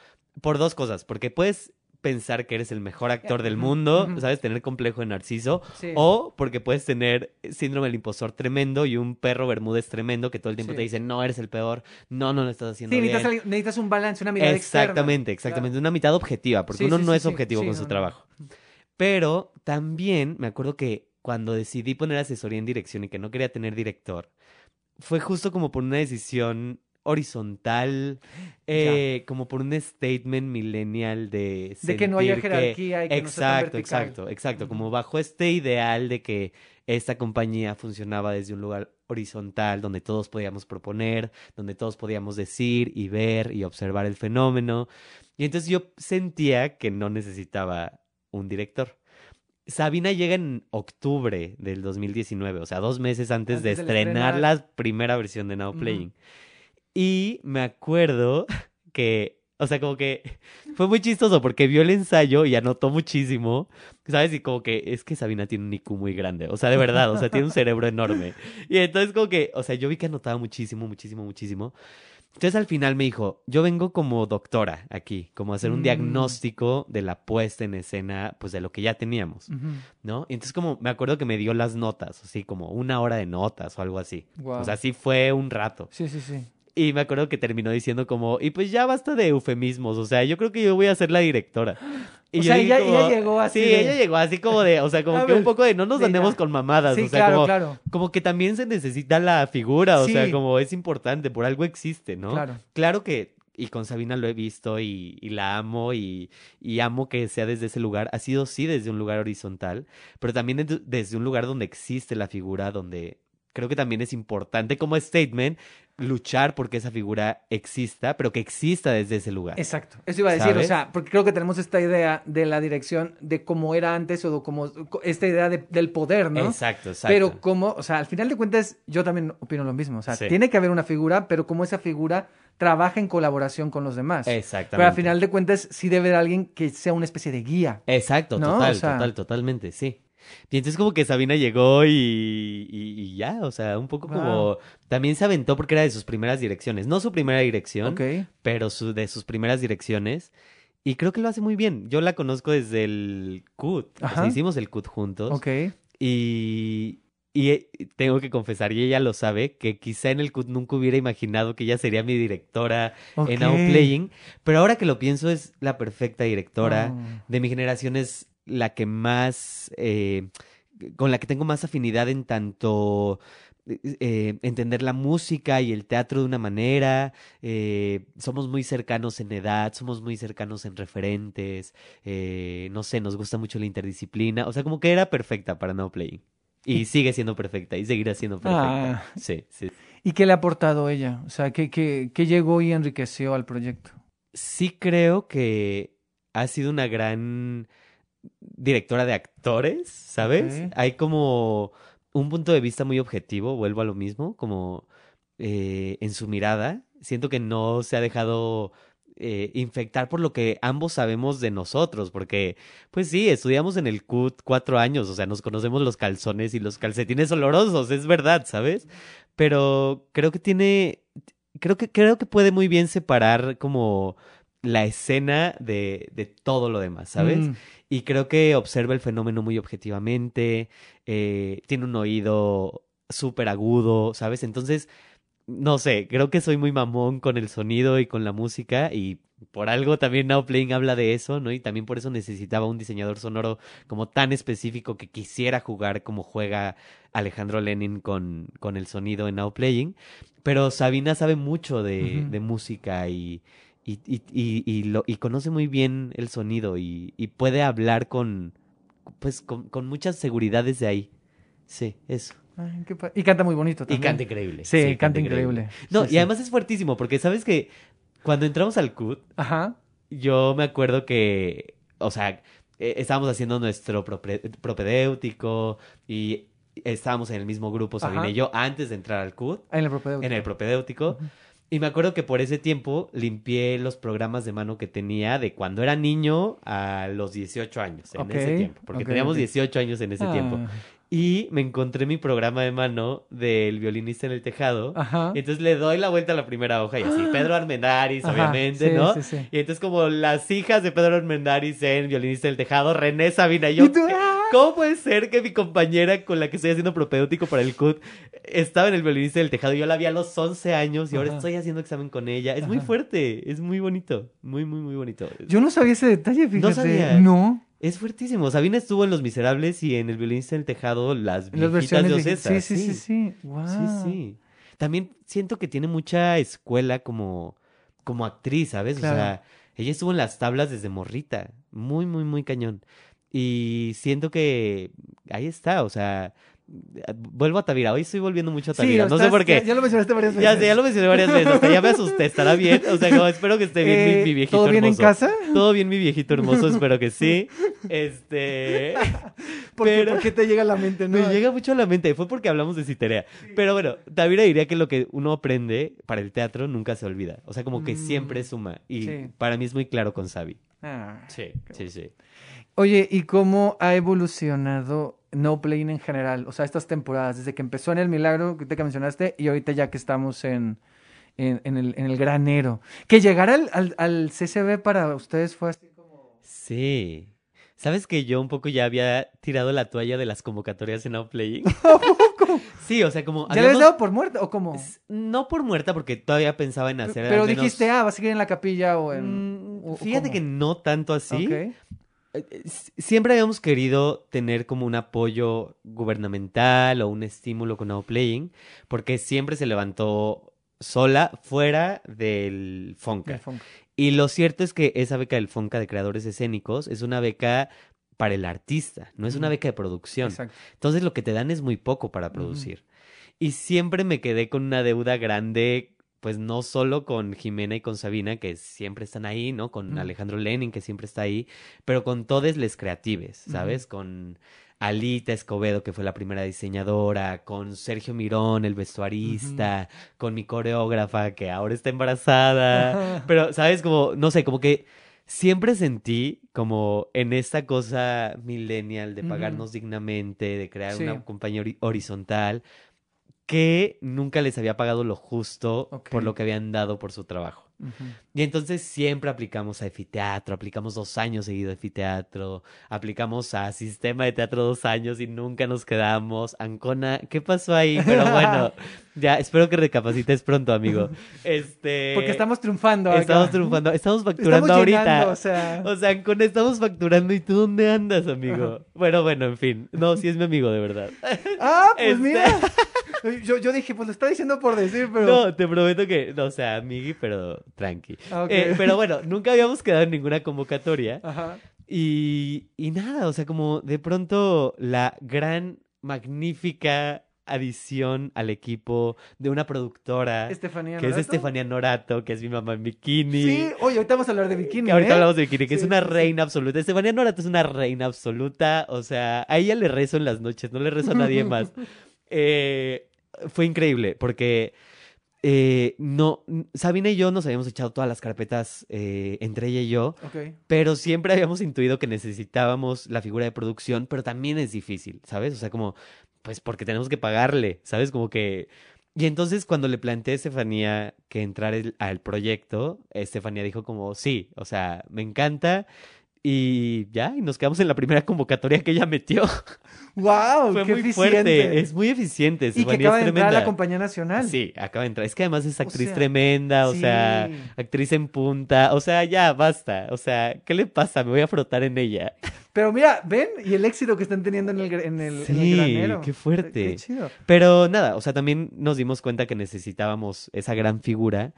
por dos cosas, porque puedes pensar que eres el mejor actor del mundo. ¿sabes? Tener complejo de narciso, Sí. o porque puedes tener síndrome del impostor tremendo y un perro bermúdez tremendo que todo el tiempo Sí. te dice, no, eres el peor, no, no lo estás haciendo Sí, bien. necesitas, un balance, una mirada externa. Exactamente, exactamente. Una mitad objetiva, porque uno no es objetivo con su no. trabajo. Pero también me acuerdo que cuando decidí poner asesoría en dirección y que no quería tener director, fue justo como por una decisión horizontal, eh, como por un statement millennial de De que no haya que- jerarquía y que no Exacto, vertical. exacto, exacto. Ujú. Como bajo este ideal de que esta compañía funcionaba desde un lugar horizontal, donde todos podíamos proponer, donde todos podíamos decir y ver y observar el fenómeno. Y entonces yo sentía que no necesitaba un director. Sabina llega en octubre del 2019, o sea, dos meses antes, de Antes estrenar estrenar. la primera versión de Now. Playing. Y me acuerdo que, o sea, como que fue muy chistoso porque vio el ensayo y anotó muchísimo, ¿sabes? Y como que es que Sabina tiene un IQ muy grande, o sea, de verdad, o sea, tiene un cerebro enorme. Y entonces como que, o sea, yo vi que anotaba muchísimo, muchísimo, muchísimo. Entonces al final me dijo, yo vengo como doctora aquí, como a hacer un Mm. diagnóstico de la puesta en escena, pues de lo que ya teníamos, Ujú. ¿no? Y entonces como me acuerdo que me dio las notas, así como una hora de notas o algo así. Guau. O sea, sí fue un rato. Sí, sí, sí. Y me acuerdo que terminó diciendo como, y pues ya basta de eufemismos, o sea, yo creo que yo voy a ser la directora. Y O sea, ella- como- ella llegó así Sí, de- ella llegó así como de, o sea, como A que ver, un poco de no nos andemos ya. con mamadas, Sí, o sea, claro, como, claro. como que también se necesita la figura, o sea, como es importante, por algo existe, ¿no? Claro. Claro que, y con Sabina lo he visto y, y la amo y, y amo que sea desde ese lugar. Ha sido sí desde un lugar horizontal, pero también de- desde un lugar donde existe la figura, donde creo que también es importante como statement luchar porque esa figura exista, pero que exista desde ese lugar. Exacto. Eso iba a decir, ¿Sabes? o sea, porque creo que tenemos esta idea de la dirección de cómo era antes o de cómo esta idea de- del poder, ¿no? Exacto, exacto. Pero como, o sea, al final de cuentas, yo también opino lo mismo. O sea, Sí. tiene que haber una figura, pero como esa figura trabaja en colaboración con los demás. Exactamente. Pero al final de cuentas, sí debe haber alguien que sea una especie de guía. Exacto, ¿No? total, O sea- total, totalmente, sí. Y entonces como que Sabina llegó y, y- y ya, o sea, un poco Wow. como... También se aventó porque era de sus primeras direcciones. No su primera dirección, pero su, de sus primeras direcciones. Y creo que lo hace muy bien. Yo la conozco desde el CUT. O sea, hicimos el CUT juntos. Ok. Y, y eh, tengo que confesar, y ella lo sabe, que quizá en el CUT nunca hubiera imaginado que ella sería mi directora en Ok. Outplaying. Pero ahora que lo pienso, es la perfecta directora Oh. de mi generación es la que más, eh, con la que tengo más afinidad en tanto eh, entender la música y el teatro de una manera, eh, somos muy cercanos en edad, somos muy cercanos en referentes, eh, no sé, nos gusta mucho la interdisciplina, o sea, como que era perfecta para No Playing. Y sigue siendo perfecta y seguirá siendo perfecta. Ah. Sí, sí. ¿Y qué le ha aportado ella? O sea, ¿qué, qué, qué llegó y enriqueció al proyecto? sí creo que ha sido una gran directora de actores, ¿sabes? Hay como un punto de vista muy objetivo, vuelvo a lo mismo, como eh, en su mirada. Siento que no se ha dejado eh, infectar por lo que ambos sabemos de nosotros, porque, pues sí, estudiamos en el CUT cuatro años, o sea, nos conocemos los calzones y los calcetines olorosos, es verdad, ¿sabes? Pero creo que tiene, creo que, creo que puede muy bien separar como la escena de, de todo lo demás, ¿sabes? Mm, Y creo que observa el fenómeno muy objetivamente, eh, tiene un oído súper agudo, ¿sabes? Entonces, no sé, creo que soy muy mamón con el sonido y con la música y por algo también Now Playing habla de eso, ¿no? Y también por eso necesitaba un diseñador sonoro como tan específico que quisiera jugar como juega Alejandro Lenin con, con el sonido en Now Playing. Pero Sabina sabe mucho de, de música y, y, y, y, y lo, y conoce muy bien el sonido y, y puede hablar con, pues, con, con muchas seguridades de ahí. Sí, eso. ay, qué pa- y canta muy bonito Y también. canta increíble. Sí, canta increíble. No, Sí, y sí. además es fuertísimo, porque sabes que cuando entramos al CUT, Ajá. yo me acuerdo que, o sea, eh, estábamos haciendo nuestro propre- propedéutico y estábamos en el mismo grupo, Sabina Ajá. y yo, antes de entrar al CUT, En el propedéutico. en el propedéutico. Y me acuerdo que por ese tiempo limpié los programas de mano que tenía de cuando era niño a los 18 años, en ese tiempo, porque teníamos ok. 18 años en ese tiempo. Y me encontré mi programa de mano del violinista en el tejado. Ajá. Y entonces le doy la vuelta a la primera hoja y así, Pedro Armendáriz, Ajá, obviamente, sí, ¿no? sí, sí. Y entonces como las hijas de Pedro Armendáriz en Violinista del Tejado, René Sabina y yo, Y tú, ¿qué- ¡ah! ¿cómo puede ser que mi compañera con la que estoy haciendo propedéutico para el CUT estaba en el Violinista del Tejado? Yo la vi a los 11 años y ahora Ajá. estoy haciendo examen con ella. Es muy fuerte, es muy bonito, muy, muy, muy bonito. Yo no sabía ese detalle, fíjate. sabías? No. Es fuertísimo. Sabina estuvo en Los Miserables y en el Violinista del Tejado las viejitas de. Ocesa. Sí, sí, sí, sí. Wow. Sí, sí. también siento que tiene mucha escuela como, como actriz, ¿sabes? Claro. O sea, ella estuvo en las tablas desde morrita, muy, muy, muy cañón. Y siento que ahí está, o sea, vuelvo a Tavira, hoy estoy volviendo mucho a Tavira, no sé por qué. Ya, ya lo mencionaste varias veces. Ya ya lo mencioné varias veces, hasta ya me asusté, estará bien, o sea, espero que esté bien mi- Eh, mi, viejito ¿Todo bien hermoso. en casa? Todo bien mi viejito hermoso, espero que sí. Este... ¿Por qué, Pero- por qué te llega a la mente? No? Me llega mucho a la mente, fue porque hablamos de Citerea. Pero bueno, Tavira diría que lo que uno aprende para el teatro nunca se olvida. O sea, como que Mm, siempre suma. Y sí. para mí es muy claro con Sabi. Ah. Sí, sí, sí. Oye, ¿y cómo ha evolucionado No Playing en general? O sea, estas temporadas, desde que empezó en El Milagro, que te que mencionaste, y ahorita ya que estamos en, en, en el, en el granero. Que llegar al, al, al CCB para ustedes fue así como... Sí. ¿Sabes que yo un poco ya había tirado la toalla de las convocatorias en Outplaying? Sí, o sea, como ¿Ya le habías habíamos- dado por muerto o cómo? No por muerta, porque todavía pensaba en hacer Pero al menos- dijiste, ah, vas a seguir en la capilla o en... Mm, o- Fíjate que no tanto así. Eh, eh, Siempre habíamos querido tener como un apoyo gubernamental o un estímulo con Outplaying, porque siempre se levantó sola fuera del Fonca. Y lo cierto es que esa beca del Fonca de creadores escénicos es una beca para el artista, no es una beca de producción. Exacto. Entonces lo que te dan es muy poco para producir. Y siempre me quedé con una deuda grande, pues no solo con Jimena y con Sabina, que siempre están ahí, ¿no? Con. Alejandro Lenin, que siempre está ahí, pero con todos les creatives, ¿sabes? Con Alita Escobedo, que fue la primera diseñadora, con Sergio Mirón, el vestuarista, con mi coreógrafa, que ahora está embarazada. Pero, ¿sabes? Como, no sé, como que siempre sentí como en esta cosa millennial de pagarnos dignamente, de crear Sí. una compañía hori- horizontal, que nunca les había pagado lo justo por lo que habían dado por su trabajo. Y entonces siempre aplicamos a Efiteatro, aplicamos dos años seguido a Efiteatro, aplicamos a Sistema de Teatro dos años y nunca nos quedamos. Ancona, ¿qué pasó ahí? Pero bueno, ya espero que recapacites pronto, amigo. Este. Porque estamos triunfando acá. Estamos triunfando, estamos facturando Estamos ahorita. llenando, o sea... O sea, Ancona, estamos facturando y tú dónde andas, amigo. Bueno, bueno, en fin. No, sí es mi amigo, de verdad. Ah, pues Este- mira. Yo, yo dije, pues lo está diciendo por decir, pero... No, te prometo que, no, o sea, amigui, pero tranqui. Eh, pero bueno, nunca habíamos quedado en ninguna convocatoria. Ajá. Y, y nada, o sea, como de pronto la gran, magnífica adición al equipo de una productora Estefanía que es. Estefanía Norato, que es mi mamá en bikini. Sí, oye, ahorita vamos a hablar de bikini. Que ahorita ¿eh? hablamos de bikini, que es una sí, sí. reina absoluta. Estefanía Norato es una reina absoluta. O sea, a ella le rezo en las noches, no le rezo a nadie más. Eh, fue increíble, porque eh, no, Sabina y yo nos habíamos echado todas las carpetas eh, entre ella y yo, pero siempre habíamos intuido que necesitábamos la figura de producción, pero también es difícil, ¿sabes? O sea, como, pues porque tenemos que pagarle, ¿sabes? Como que... Y entonces cuando le planteé a Estefanía que entrara el- al proyecto, Estefanía dijo como, sí, o sea, me encanta. Y ya, y nos quedamos en la primera convocatoria que ella metió. ¡Wow! Fue ¡Qué muy eficiente! fuerte, es muy eficiente. Y que acaba de entrar a la compañía nacional. Sí, acaba de entrar. Es que además es actriz sea, tremenda, o sea, actriz en punta, o sea, ya, basta. O sea, ¿qué le pasa? Me voy a frotar en ella. Pero mira, ven, y el éxito que están teniendo en el, en el, en el Sí, granero. qué fuerte. Qué chido. Pero nada, o sea, también nos dimos cuenta que necesitábamos esa gran figura.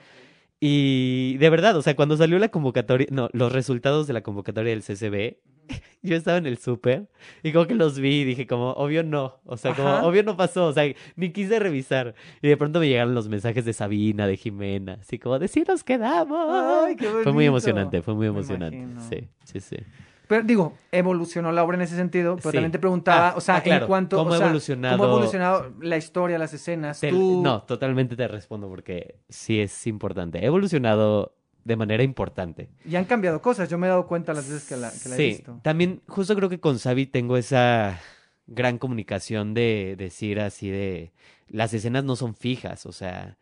Y de verdad, o sea, cuando salió la convocatoria, no, los resultados de la convocatoria del CCB, yo estaba en el súper y como que los vi y dije como, obvio no, o sea, como, Ajá. obvio no pasó, o sea, ni quise revisar. Y de pronto me llegaron los mensajes de Sabina, de Jimena, así como, de sí nos quedamos. Ay, qué Fue muy emocionante, fue muy emocionante. Sí, sí, sí. Pero digo, evolucionó la obra en ese sentido, pero Sí. también te preguntaba, Ah, o sea, ah, claro. en cuanto ¿Cómo o sea, evolucionado? cómo ha evolucionado la historia, las escenas, Te- tú No, totalmente te respondo porque sí es importante. He evolucionado de manera importante. y han cambiado cosas, yo me he dado cuenta las veces que la, que la he sí, visto. también justo creo que con Xavi tengo esa gran comunicación de decir así de las escenas no son fijas, o sea,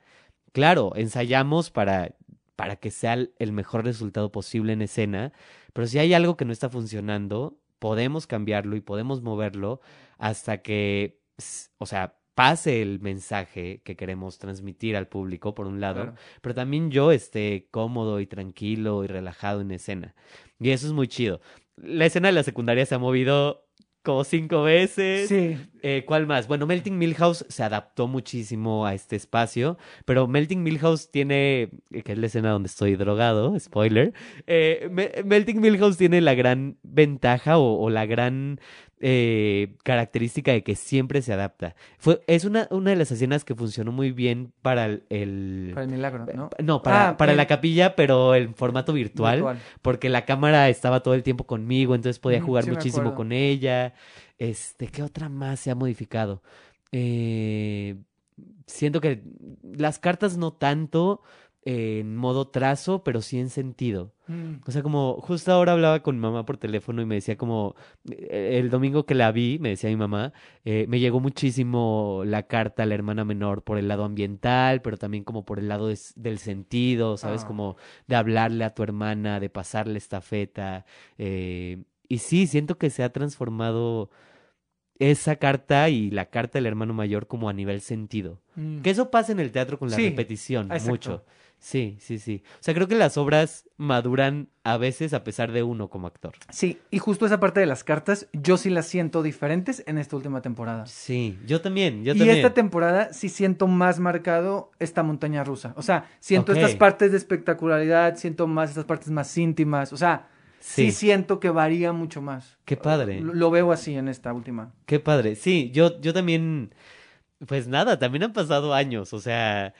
claro, ensayamos para para que sea el mejor resultado posible en escena, pero si hay algo que no está funcionando, podemos cambiarlo y podemos moverlo hasta que, o sea, pase el mensaje que queremos transmitir al público, por un lado, Claro. pero también yo esté cómodo y tranquilo y relajado en escena. Y eso es muy chido. La escena de la secundaria se ha movido como cinco veces. Sí. Eh, ¿Cuál más? Bueno, Melting Millhouse se adaptó muchísimo a este espacio, pero Melting Millhouse tiene, eh, que es la escena donde estoy drogado, spoiler, eh, Me- Melting Millhouse tiene la gran ventaja o, o la gran eh, característica de que siempre se adapta. Fue, es una, una de las escenas que funcionó muy bien para el... el- Para el milagro, ¿no? no, para, Ah, para el- la capilla, pero en formato virtual, Virtual. porque la cámara estaba todo el tiempo conmigo, entonces podía jugar sí muchísimo con ella. Este, ¿qué otra más se ha modificado? Eh, siento que las cartas no tanto en modo trazo, pero sí en sentido. Mm. O sea, como justo ahora hablaba con mi mamá por teléfono y me decía como, eh, el domingo que la vi, me decía mi mamá, eh, me llegó muchísimo la carta a la hermana menor por el lado ambiental, pero también como por el lado des- del sentido, ¿sabes? Ah. Como de hablarle a tu hermana, de pasarle estafeta. eh, y sí, siento que se ha transformado esa carta y la carta del hermano mayor como a nivel sentido. Mm. Que eso pasa en el teatro con la Sí, repetición, exacto. mucho. Sí, sí, sí. O sea, creo que las obras maduran a veces a pesar de uno como actor. Sí, y justo esa parte de las cartas, yo sí las siento diferentes en esta última temporada. Sí, yo también, yo y también. esta temporada sí siento más marcado esta montaña rusa. O sea, siento estas partes de espectacularidad, siento más estas partes más íntimas. O sea, sí, Sí. siento que varía mucho más. Qué padre. Lo, lo veo así en esta última. Qué padre. Sí, yo, yo también. Pues nada, también han pasado años. O sea,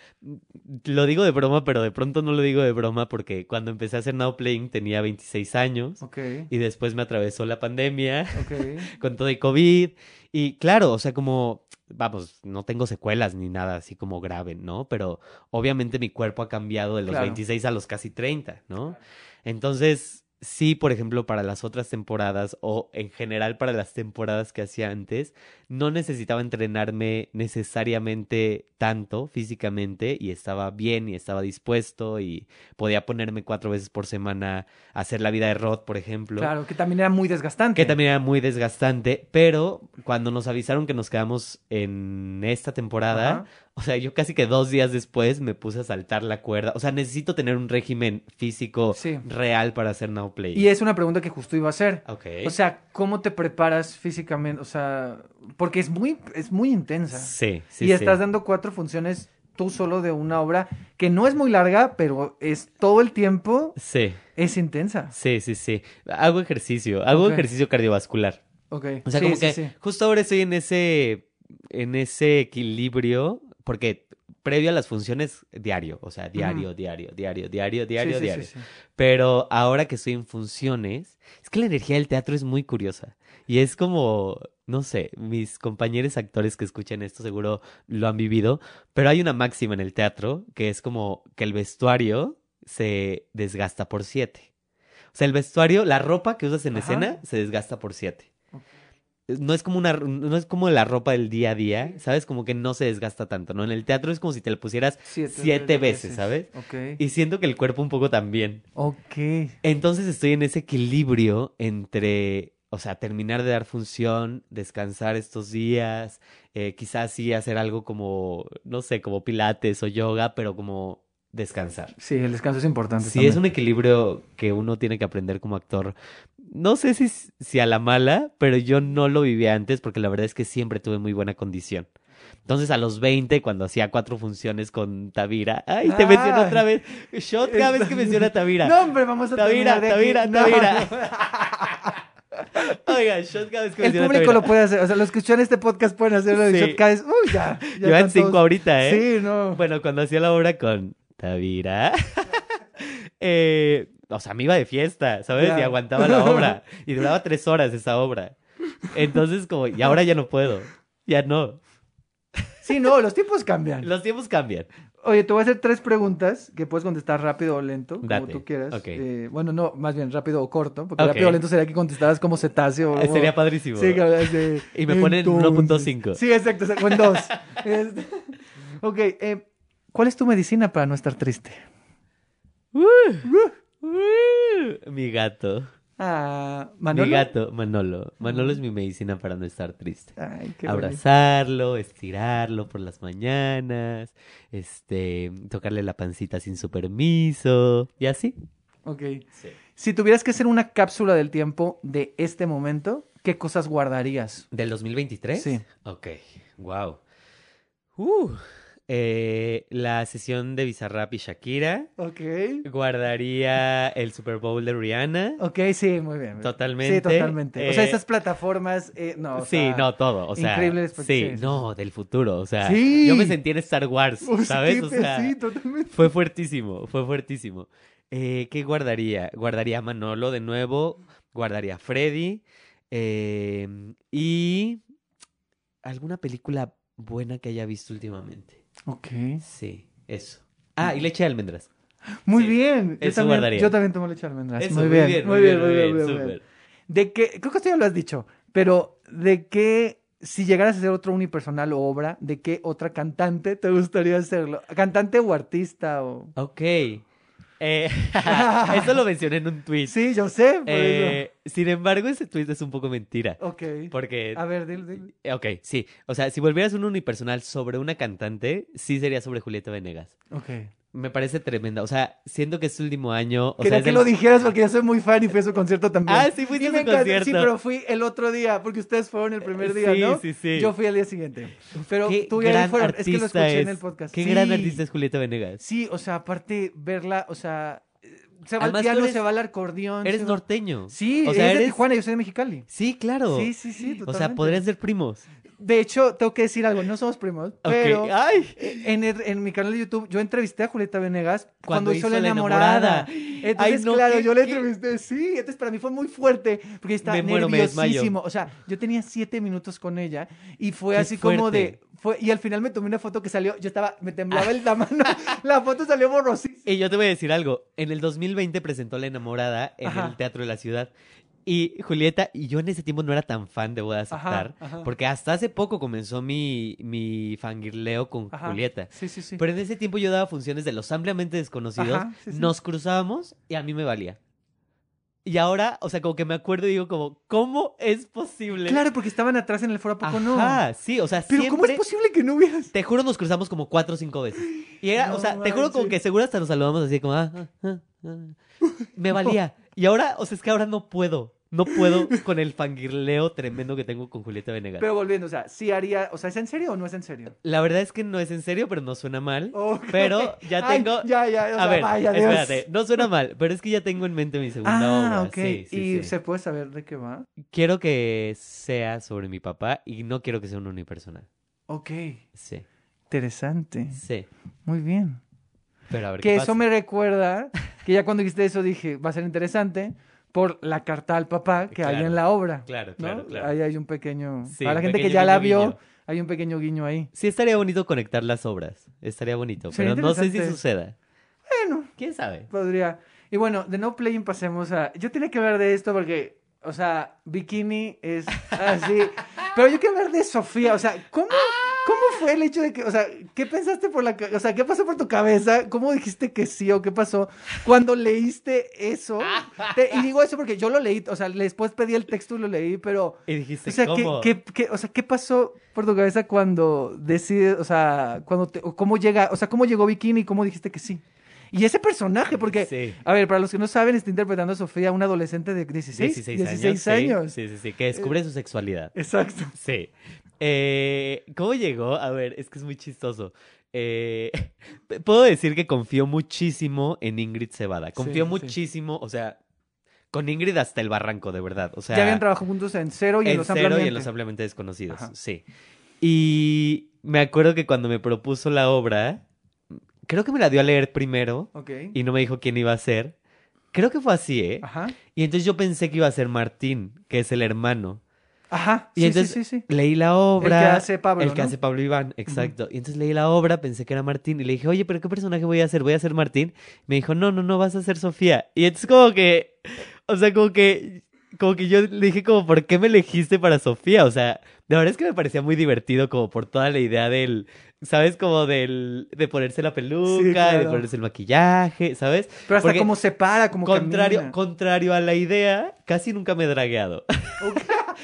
lo digo de broma, pero de pronto no lo digo de broma porque cuando empecé a hacer Now Playing tenía 26 años Ok, y después me atravesó la pandemia ok. con todo el COVID. Y claro, o sea, como, vamos, no tengo secuelas ni nada así como grave, ¿no? Pero obviamente mi cuerpo ha cambiado de los Claro. 26 a los casi 30, ¿no? Entonces, sí, por ejemplo, para las otras temporadas o en general para las temporadas que hacía antes, no necesitaba entrenarme necesariamente tanto físicamente y estaba bien y estaba dispuesto y podía ponerme cuatro veces por semana a hacer la vida de Rod, por ejemplo. Claro, que también era muy desgastante. Que también era muy desgastante, pero cuando nos avisaron que nos quedamos en esta temporada, Ajá. O sea, yo casi que dos días después me puse a saltar la cuerda. O sea, necesito tener un régimen físico Sí. real para hacer Now Play. Y es una pregunta que justo iba a hacer. Ok. O sea, ¿cómo te preparas físicamente? O sea, porque es muy, es muy intensa. sí, sí, y sí. estás dando cuatro funciones tú solo de una obra que no es muy larga, pero es todo el tiempo, Sí, es intensa. sí, sí, sí. Hago ejercicio, hago ejercicio cardiovascular. Ok. O sea, Sí, como sí, que sí. justo ahora estoy en ese, en ese equilibrio, porque previo a las funciones, diario, o sea, diario, diario, diario, diario, diario, Sí, diario. sí, sí. Pero ahora que estoy en funciones, es que la energía del teatro es muy curiosa. Y es como, no sé, mis compañeros actores que escuchan esto seguro lo han vivido, pero hay una máxima en el teatro que es como que el vestuario se desgasta por siete. O sea, el vestuario, la ropa que usas en Ajá. escena se desgasta por siete. No es como una, no es como la ropa del día a día, ¿sabes? Como que no se desgasta tanto, ¿no? En el teatro es como si te la pusieras siete veces, ¿sabes? Ok. y siento que el cuerpo un poco también. Ok. Entonces estoy en ese equilibrio entre, o sea, terminar de dar función, descansar estos días, eh, quizás sí hacer algo como, no sé, como pilates o yoga, pero como descansar. Sí, el descanso es importante. Sí, es un equilibrio que uno tiene que aprender como actor. No sé si, si a la mala, pero yo no lo viví antes porque la verdad es que siempre tuve muy buena condición. Entonces a los 20, cuando hacía cuatro funciones con Tavira, ay, te menciono Ay. otra vez, shot cada vez que menciona a Tavira. No, hombre, vamos a Tavira, Tavira, aquí. No, Tavira. Oiga, shot cada vez que El menciona público lo Tavira. puede hacer. O sea, los que escuchan este podcast pueden hacerlo de Sí. shotcast. Uy, ya. ya Llevan cinco todos- ahorita, ¿eh? Sí, no. Bueno, cuando hacía la obra con Tavira, eh, o sea, me iba de fiesta, ¿sabes? Y aguantaba la obra. Y duraba tres horas esa obra. Entonces, como, y ahora ya no puedo. Ya no. Sí, no, los tiempos cambian. Los tiempos cambian. Oye, te voy a hacer tres preguntas que puedes contestar rápido o lento, como tú quieras. Eh, bueno, no, más bien rápido o corto, porque rápido o lento sería que contestaras como cetáceo. O- Sería padrísimo. Sí, que hablas de- Y me ponen Entonces. 1.5. Sí, exacto, o en dos. Este, ok, eh, ¿cuál es tu medicina para no estar triste? Uh, mi gato. Ah, Manolo. Mi gato, Manolo. Manolo es mi medicina para no estar triste. Ay, qué bonito. abrazarlo, estirarlo por las mañanas, este, tocarle la pancita sin su permiso y así. Ok. Si tuvieras que hacer una cápsula del tiempo de este momento, ¿qué cosas guardarías? ¿Del 2023? Sí. Ok, wow. Uh, eh, la sesión de Bizarrap y Shakira. Ok. Guardaría el Super Bowl de Rihanna. Ok, sí, muy bien. Totalmente. Sí, totalmente. o sea, Eh, esas plataformas, eh, no. o sí, sea, no, todo. O sea, sí, no, del futuro. O sea, Sí. yo me sentí en Star Wars, ¿sabes? O sea, sí, totalmente. fue fuertísimo, fue fuertísimo. Eh, ¿Qué guardaría? Guardaría a Manolo de nuevo, guardaría a Freddy eh, y alguna película buena que haya visto últimamente. Ok. Sí, eso. Ah, y leche de almendras. Muy Sí, bien. Yo eso también, guardaría. yo también tomo leche de almendras. Eso, muy, bien, muy bien, muy bien, muy bien. De que, creo que esto ya lo has dicho, pero de que si llegaras a hacer otro unipersonal o obra, ¿de qué otra cantante te gustaría hacerlo? ¿Cantante o artista? O... Ok. Eh, eso lo mencioné en un tweet. Sí, yo sé, Eh, sin embargo, ese tweet es un poco mentira. Ok. Porque A ver, dile, dile. Ok, sí. O sea, si volvieras un unipersonal sobre una cantante, sí sería sobre Julieta Venegas. Ok. Me parece tremenda. O sea, siento que es su último año. O Quería sea, que el- lo dijeras porque yo soy muy fan y fui a su concierto también. Ah, sí, Y a su concierto. Sí, pero fui el otro día, porque ustedes fueron el primer día, sí, ¿no? sí, sí. Yo fui al día siguiente. Pero Qué tú y él fueron. Es que lo escuché en el podcast. Qué Sí. gran artista es Julieta Venegas. Sí, o sea, aparte verla, o sea, eh, se va Además, al piano, eres- se va al acordeón. Eres va- norteño. Sí, o sea, es de eres. Tijuana, yo soy de Mexicali. Sí, claro. Sí, sí, sí, O sea, totalmente. podrían ser primos. De hecho, tengo que decir algo, no somos primos, pero ¡Ay! en, el- en mi canal de YouTube yo entrevisté a Julieta Venegas cuando, hizo La Enamorada. Enamorada. Entonces, Ay, no, claro, ¿qué- yo la qué? entrevisté, sí, entonces para mí fue muy fuerte, porque estaba muero, nerviosísimo. O sea, yo tenía siete minutos con ella y fue Qué así como de... Fue, y al final me tomé una foto que salió, yo estaba, me temblaba el la mano, la foto salió borrosísima. Y yo te voy a decir algo. En el 2020 presentó La Enamorada en Ajá. el Teatro de la Ciudad. Y Julieta, y yo en ese tiempo no era tan fan, de aceptar. ajá. Porque hasta hace poco comenzó mi, mi fangirleo con Ajá. Julieta. Sí, sí, sí. Pero en ese tiempo yo daba funciones de los ampliamente desconocidos. Ajá, sí, sí. Nos cruzábamos y a mí me valía. Y ahora, o sea, como que me acuerdo y digo como, ¿cómo es posible? Claro, porque estaban atrás en el foro, ¿a poco no? Ajá, sí, o sea, Pero siempre... ¿cómo es posible que no hubieras? Te juro, nos cruzamos como cuatro o cinco veces. Y era, No o sea, te juro como que seguro hasta nos saludamos así como, ah, ah, ah, ah. Me valía. Y ahora, o sea, es que ahora no puedo. No puedo con el fangirleo tremendo que tengo con Julieta Venegas. Pero volviendo, o sea, sí haría, o sea, ¿es en serio o no es en serio? La verdad es que no es en serio, pero no suena mal. Pero ya Ay, tengo... ya, ya, o A ver, vaya, espérate, no suena mal, pero es que ya tengo en mente mi segunda Ah, obra. ok. Sí, sí, ¿Y sí. se puede saber de qué va? Quiero que sea sobre mi papá y no quiero que sea un unipersonal. Ok. Sí, Interesante. sí. Muy bien. Pero a ver Que qué eso pasa. me recuerda que ya cuando dijiste eso dije, va a ser interesante por la carta al papá que hay en la obra. claro, ¿no? claro, claro. Ahí hay un pequeño... Sí, Para la gente que ya la vio, guiño. hay un pequeño guiño ahí. Sí, estaría bonito conectar las obras. Estaría bonito. Sería pero no sé si suceda. Bueno, ¿Quién sabe? podría... Y bueno, de No Playing pasemos a... Yo tenía que hablar de esto porque, o sea, Bikini es así... Pero yo quiero hablar de Sofía, o sea, ¿cómo, ¿cómo fue el hecho de que, o sea, qué pensaste por la, o sea, qué pasó por tu cabeza? ¿Cómo dijiste que sí o qué pasó cuando leíste eso? Te- y digo eso porque yo lo leí, o sea, después pedí el texto y lo leí, pero, Y dijiste, o sea, ¿qué, ¿cómo? qué- qué- o sea, ¿qué pasó por tu cabeza cuando decides, o sea, cuando te, o cómo llega, o sea, cómo llegó Bikini y cómo dijiste que sí? Y ese personaje, porque, Sí. a ver, para los que no saben, está interpretando a Sofía, una adolescente de 16, 16, 16 años. años. Sí, sí, sí, sí, que descubre su sexualidad. Exacto. Sí. Eh, ¿Cómo llegó? A ver, es que es muy chistoso. Eh, puedo decir que confío muchísimo en Ingrid Cebada. Confío sí. muchísimo, o sea, con Ingrid hasta el barranco, de verdad. O sea, ya habían trabajado juntos en Cero y en, en Los cero y en Ampliamente. los ampliamente desconocidos, Ajá. sí. Y me acuerdo que cuando me propuso la obra, creo que me la dio a leer primero y no me dijo quién iba a ser. Creo que fue así, ¿eh? Ajá. Y entonces yo pensé que iba a ser Martín, que es el hermano. Ajá. Y sí, entonces sí, sí, sí. leí la obra. El que hace Pablo, El que ¿no? hace Pablo Iván, exacto. Y entonces leí la obra, pensé que era Martín y le dije, oye, pero ¿qué personaje voy a hacer? ¿Voy a ser Martín? Me dijo, no, no, no, vas a ser Sofía. Y entonces como que, o sea, como que, como que yo le dije como, ¿por qué me elegiste para Sofía? O sea, de verdad es que me parecía muy divertido como por toda la idea del, ¿sabes? Como del, de ponerse la peluca, de claro. ponerse el maquillaje, ¿sabes? Pero hasta Porque cómo se para, como contrario, camina. contrario a la idea, casi nunca me he dragueado.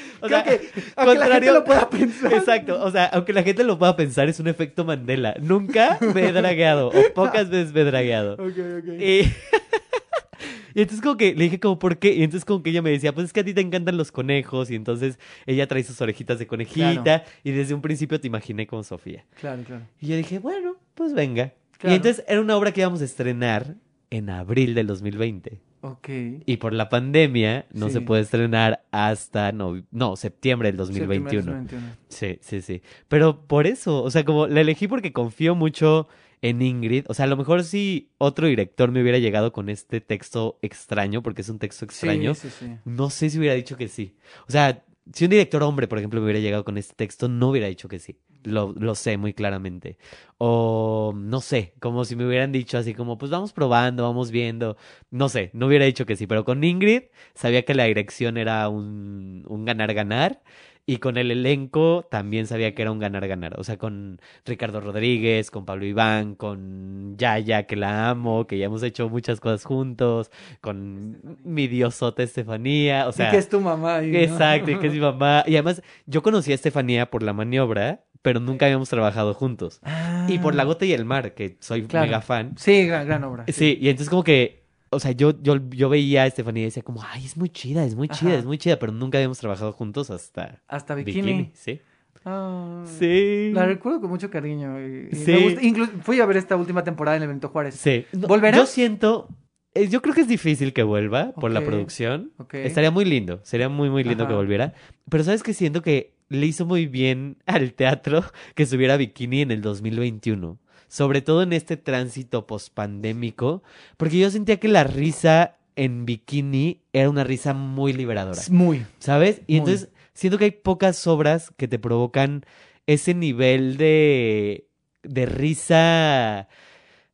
O sea, que, aunque la gente lo pueda pensar. Exacto, o sea, aunque la gente lo pueda pensar, es un efecto Mandela. Nunca me he dragueado, o pocas veces me he dragueado. Ok, ok. Y, Y entonces como que le dije como, ¿por qué? Y entonces como que ella me decía, pues es que a ti te encantan los conejos. Y entonces ella trae sus orejitas de conejita. Claro. Y desde un principio te imaginé como Sofía. Claro, claro. Y yo dije, bueno, pues venga. Claro. Y entonces era una obra que íbamos a estrenar en abril del 2020. Ok. Y por la pandemia no Sí. se puede estrenar hasta no, no, septiembre del Septiembre del 2021. 2021. Sí, sí, sí. Pero por eso, o sea, como la elegí porque confío mucho en Ingrid. O sea, a lo mejor si otro director me hubiera llegado con este texto extraño, porque es un texto extraño, Sí, sí, sí. no sé si hubiera dicho que sí. O sea, si un director hombre, por ejemplo, me hubiera llegado con este texto, no hubiera dicho que sí. Lo, sé muy claramente. O no sé, como si me hubieran dicho así como, pues vamos probando, vamos viendo. No sé, no hubiera dicho que sí. Pero con Ingrid sabía que la dirección era un ganar-ganar. Y con el elenco también sabía que era un ganar-ganar. O sea, con Ricardo Rodríguez, con Pablo Iván, con Yaya, que la amo, que ya hemos hecho muchas cosas juntos, con mi diosota Estefanía. O sea, y que es tu mamá. ahí, ¿no? Exacto, y que es mi mamá. Y además, yo conocí a Estefanía por la maniobra, pero nunca habíamos trabajado juntos. Y por La Gota y el Mar, que soy Claro. mega fan. Sí, gran, gran obra. Sí, y entonces como que, o sea, yo, yo, yo veía a Estefanía y decía como, ay, es muy chida, es muy chida, Ajá. es muy chida, pero nunca habíamos trabajado juntos hasta Hasta Bikini. Sí. Ah, Sí. La recuerdo con mucho cariño. Y, y Sí. me gusta- inclu- fui a ver esta última temporada en el Benito Juárez. Sí. ¿Volverá? Yo siento, eh, yo creo que es difícil que vuelva por la producción. Estaría muy lindo, sería muy, muy lindo Ajá. que volviera. Pero sabes que siento que le hizo muy bien al teatro que subiera Bikini en el 2021. Sobre todo en este tránsito pospandémico, porque yo sentía que la risa en Bikini era una risa muy liberadora. Muy. ¿Sabes? Y Muy. entonces siento que hay pocas obras que te provocan ese nivel de, de risa.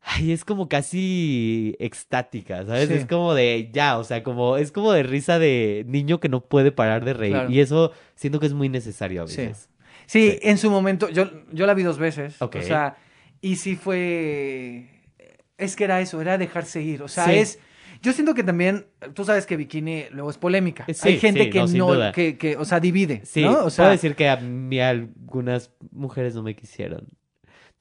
Ay, es como casi extática, ¿sabes? Sí. Es como de ya, o sea, como es como de risa de niño que no puede parar de reír. Claro. Y eso siento que es muy necesario a Sí. veces. Sí, Sí. en su momento, yo, yo la vi dos veces. Ok. O sea, y sí fue. Es que era eso, era dejarse ir. O sea, Sí. es. Yo siento que también, tú sabes que Bikini luego es polémica. Sí, Hay gente sí, que no, que, que, o sea, divide. Sí, ¿no? O sea, puedo decir que a mí algunas mujeres no me quisieron.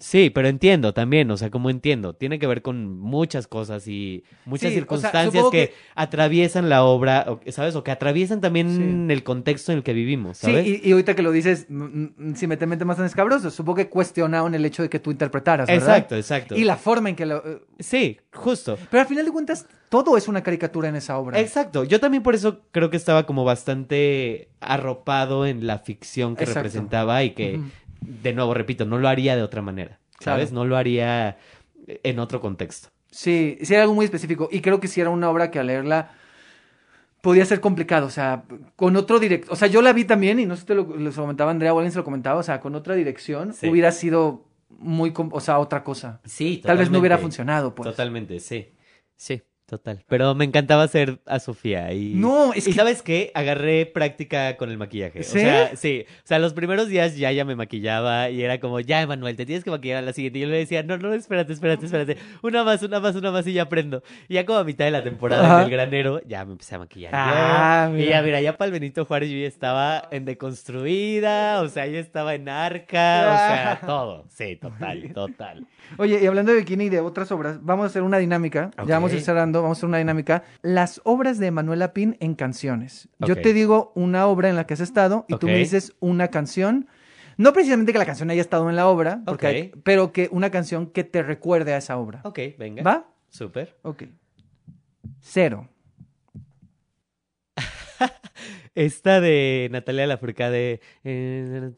Sí, pero entiendo también, o sea, como entiendo, tiene que ver con muchas cosas y muchas Sí, o sea, circunstancias que, que- atraviesan la obra, ¿sabes? O que atraviesan también Sí. el contexto en el que vivimos, Sí, ¿sabes? y, y ahorita que lo dices, si me te metes más en escabroso, supongo que cuestionaron el hecho de que tú interpretaras, ¿verdad? Exacto, exacto. Y la forma en que lo... eh, Sí, justo. Pero al final de cuentas, todo es una caricatura en esa obra. Exacto. Yo también por eso creo que estaba como bastante arropado en la ficción que Exacto. representaba y que. De nuevo, repito, no lo haría de otra manera, ¿sabes? Claro. No lo haría en otro contexto. Sí, sí era algo muy específico. Y creo que sí era una obra que al leerla podía ser complicado. O sea, con otro director. O sea, yo la vi también y no sé si te lo, lo comentaba Andrea o alguien se lo comentaba. O sea, con otra dirección Sí. hubiera sido muy. O sea, otra cosa. Sí, Tal vez no hubiera totalmente. funcionado, pues. Totalmente, sí. Sí, total. Pero me encantaba hacer a Sofía y... No, es y que- ¿sabes qué? Agarré práctica con el maquillaje. ¿Sí? O sea, sí. O sea, los primeros días ya ya me maquillaba y era como, ya, Emanuel, te tienes que maquillar a la siguiente. Y yo le decía, no, no, espérate, espérate, espérate. Una más, una más, una más y ya aprendo. Y ya como a mitad de la temporada Ajá. del granero, ya me empecé a maquillar Ah, yo. Y mira. ya, mira, ya para el Benito Juárez yo ya estaba en deconstruida, o sea, ya estaba en arca, o sea, todo. Sí, total, total. Oye, y hablando de Bikini y de otras obras, vamos a hacer una dinámica. Ya vamos a ir cerrando, vamos a hacer una dinámica. Las obras de Manuela Pin en canciones. Yo te digo una obra en la que has estado y tú me dices una canción. No precisamente que la canción haya estado en la obra, porque Ok. hay- pero que una canción que te recuerde a esa obra. Ok, venga. ¿Va? Súper. Ok. Cero. Esta de Natalia Lafourcade de...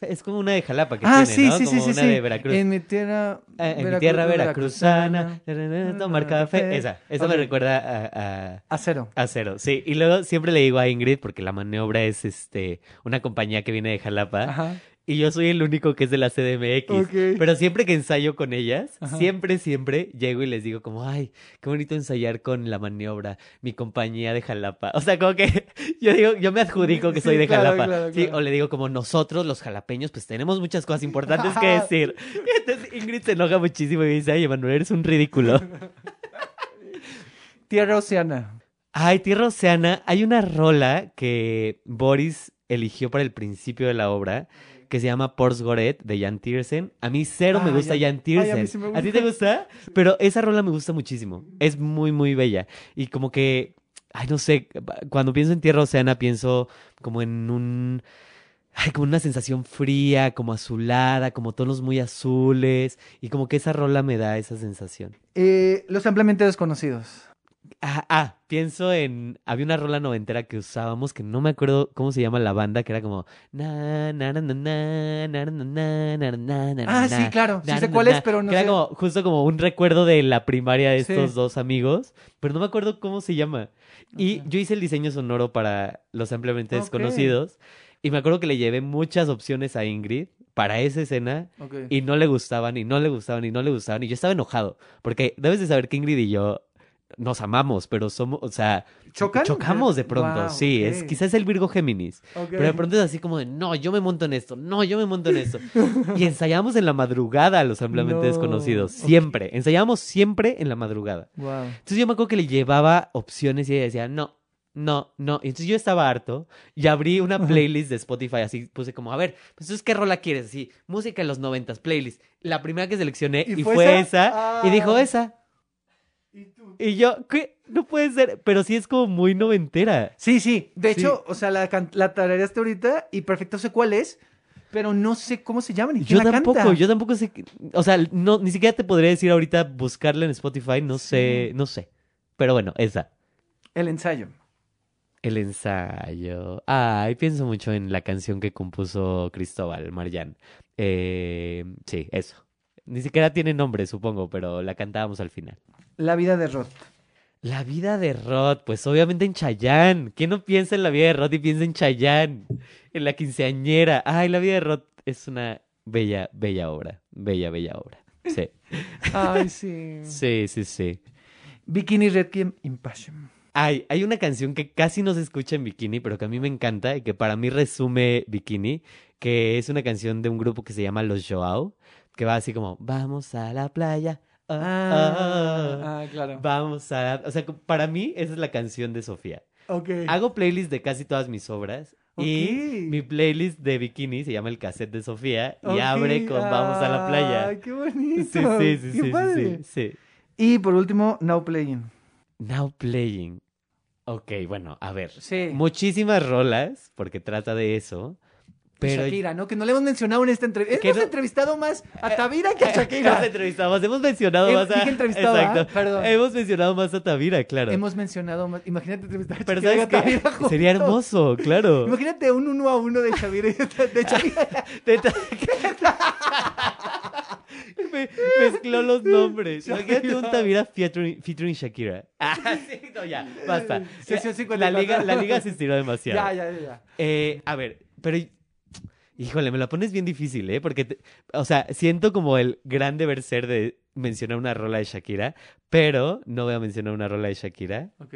Es como una de Jalapa que ah, tiene, sí, ¿no? sí, Como sí, una sí. de Veracruz. En mi tierra. Eh, en mi tierra veracruzana, veracruzana. tomar café. Esa, esa me recuerda a, a, A cero. a cero. Sí, y luego siempre le digo a Ingrid, porque la maniobra es este una compañía que viene de Jalapa, Ajá. Y yo soy el único que es de la CDMX. Pero siempre que ensayo con ellas, Ajá. siempre, siempre llego y les digo como, ay, qué bonito ensayar con la maniobra, mi compañía de Jalapa. O sea, como que yo digo, yo me adjudico que Sí, soy de claro, Jalapa. claro, Sí, o le digo como nosotros, los jalapeños, pues tenemos muchas cosas importantes que decir. Y entonces Ingrid se enoja muchísimo y me dice, ay, Emanuel, eres un ridículo. Tierra Oceana. Ay, Tierra Oceana, hay una rola que Boris eligió para el principio de la obra, que se llama Pors Goret de Jan Tiersen. A mí cero me Ah, gusta ya- Jan ay, Tiersen. a mí sí me ¿A ti te gusta? Pero esa rola me gusta muchísimo. Es muy, muy bella. Y como que, ay, no sé, cuando pienso en Tierra Oceana pienso como en un... Ay, como una sensación fría, como azulada, como tonos muy azules. Y como que esa rola me da esa sensación. Eh, los ampliamente desconocidos. Ah, ah, pienso en. Había una rola noventera que usábamos que no me acuerdo cómo se llama la banda, que era como. Na, na, na, na, na, na, na, na, na, na, na, Ah, sí, claro. Sí sé cuál es, pero no que era sé. como justo como un recuerdo de la primaria de estos Sí. dos amigos, pero no me acuerdo cómo se llama. Y yo hice el diseño sonoro para Los Ampliamente. Desconocidos, y me acuerdo que le llevé muchas opciones a Ingrid para esa escena, y no le gustaban, y no le gustaban, y no le gustaban. Y yo estaba enojado. Porque debes de saber que Ingrid y yo nos amamos, pero somos, o sea, ¿Chocan? chocamos de pronto. Sí, es ok. quizás el Virgo Géminis. Pero de pronto es así como de, no, yo me monto en esto, no, yo me monto en esto. y ensayamos en la madrugada los ampliamente No, desconocidos. Siempre. Ensayábamos siempre en la madrugada. Guau. Entonces yo me acuerdo que le llevaba opciones y ella decía, no, no, no. Y entonces yo estaba harto y abrí una playlist de Spotify, así puse como, a ver, pues entonces, ¿qué rola quieres? Así, música de los noventas, playlist. La primera que seleccioné ¿Y y, fue esa, y dijo Ah. esa. ¿Y tú? Y yo, ¿qué? No puede ser, pero sí es como muy noventera. Sí, sí. De Sí. hecho, o sea, la, la tarareaste ahorita y perfecto sé cuál es, pero no sé cómo se llama ni quién Yo la tampoco, canta. yo tampoco sé, o sea, no, ni siquiera te podría decir ahorita buscarla en Spotify, no sé, no sé. Pero bueno, esa. El ensayo. El ensayo. Ay, pienso mucho en la canción que compuso Cristóbal Marján. Eh, sí, eso. Ni siquiera tiene nombre, supongo, pero la cantábamos al final. La vida de Roth. La vida de Rod, pues obviamente en Chayán. ¿Quién no piensa en la vida de Rod y piensa en Chayán? En la quinceañera. Ay, la vida de Rod es una bella, bella obra. Bella, bella obra. Sí. Ay, sí. Sí, sí, sí. Bikini Requiem Impassion. Hay, hay una canción que casi no se escucha en Bikini, pero que a mí me encanta y que para mí resume Bikini, que es una canción de un grupo que se llama Los Joao, que va así como, vamos a la playa. ah, ah, ah, ah, claro. Vamos a la... O sea, para mí esa es la canción de Sofía. Ok. Hago playlist de casi todas mis obras y Ok. mi playlist de Bikini se llama El Cassette de Sofía y abre con Vamos a la playa. Ay, qué bonito. Sí, sí, sí, Qué sí, sí, padre. sí, sí. Y por último, Now Playing. Now Playing. Ok, bueno, a ver. Sí. Muchísimas rolas, porque trata de eso. Pero. Shakira, ¿no? Que no le hemos mencionado en esta entrevista. Hemos no- entrevistado más a Tavira que a Hemos Shakira. entrevistado, hemos mencionado más a. entrevistado, ¿ah? Exacto. Perdón. Hemos mencionado más a Tavira, claro. Hemos mencionado más. Imagínate entrevistar a Pero Shakira y ¿sabes a qué? Tavira juntos. Sería hermoso, claro. Imagínate un uno a uno de Shakira y de Shakira. Me- mezcló los nombres. Imagínate un Tavira featuring, featuring Shakira. Ah, sí, no, ya, basta. Sesión La 54. liga, la liga se estiró demasiado. Ya, ya, ya, ya. Eh, a ver, pero. Híjole, me la pones bien difícil, ¿eh? Porque, te- o sea, siento como el gran deber ser de mencionar una rola de Shakira, pero no voy a mencionar una rola de Shakira. Ok.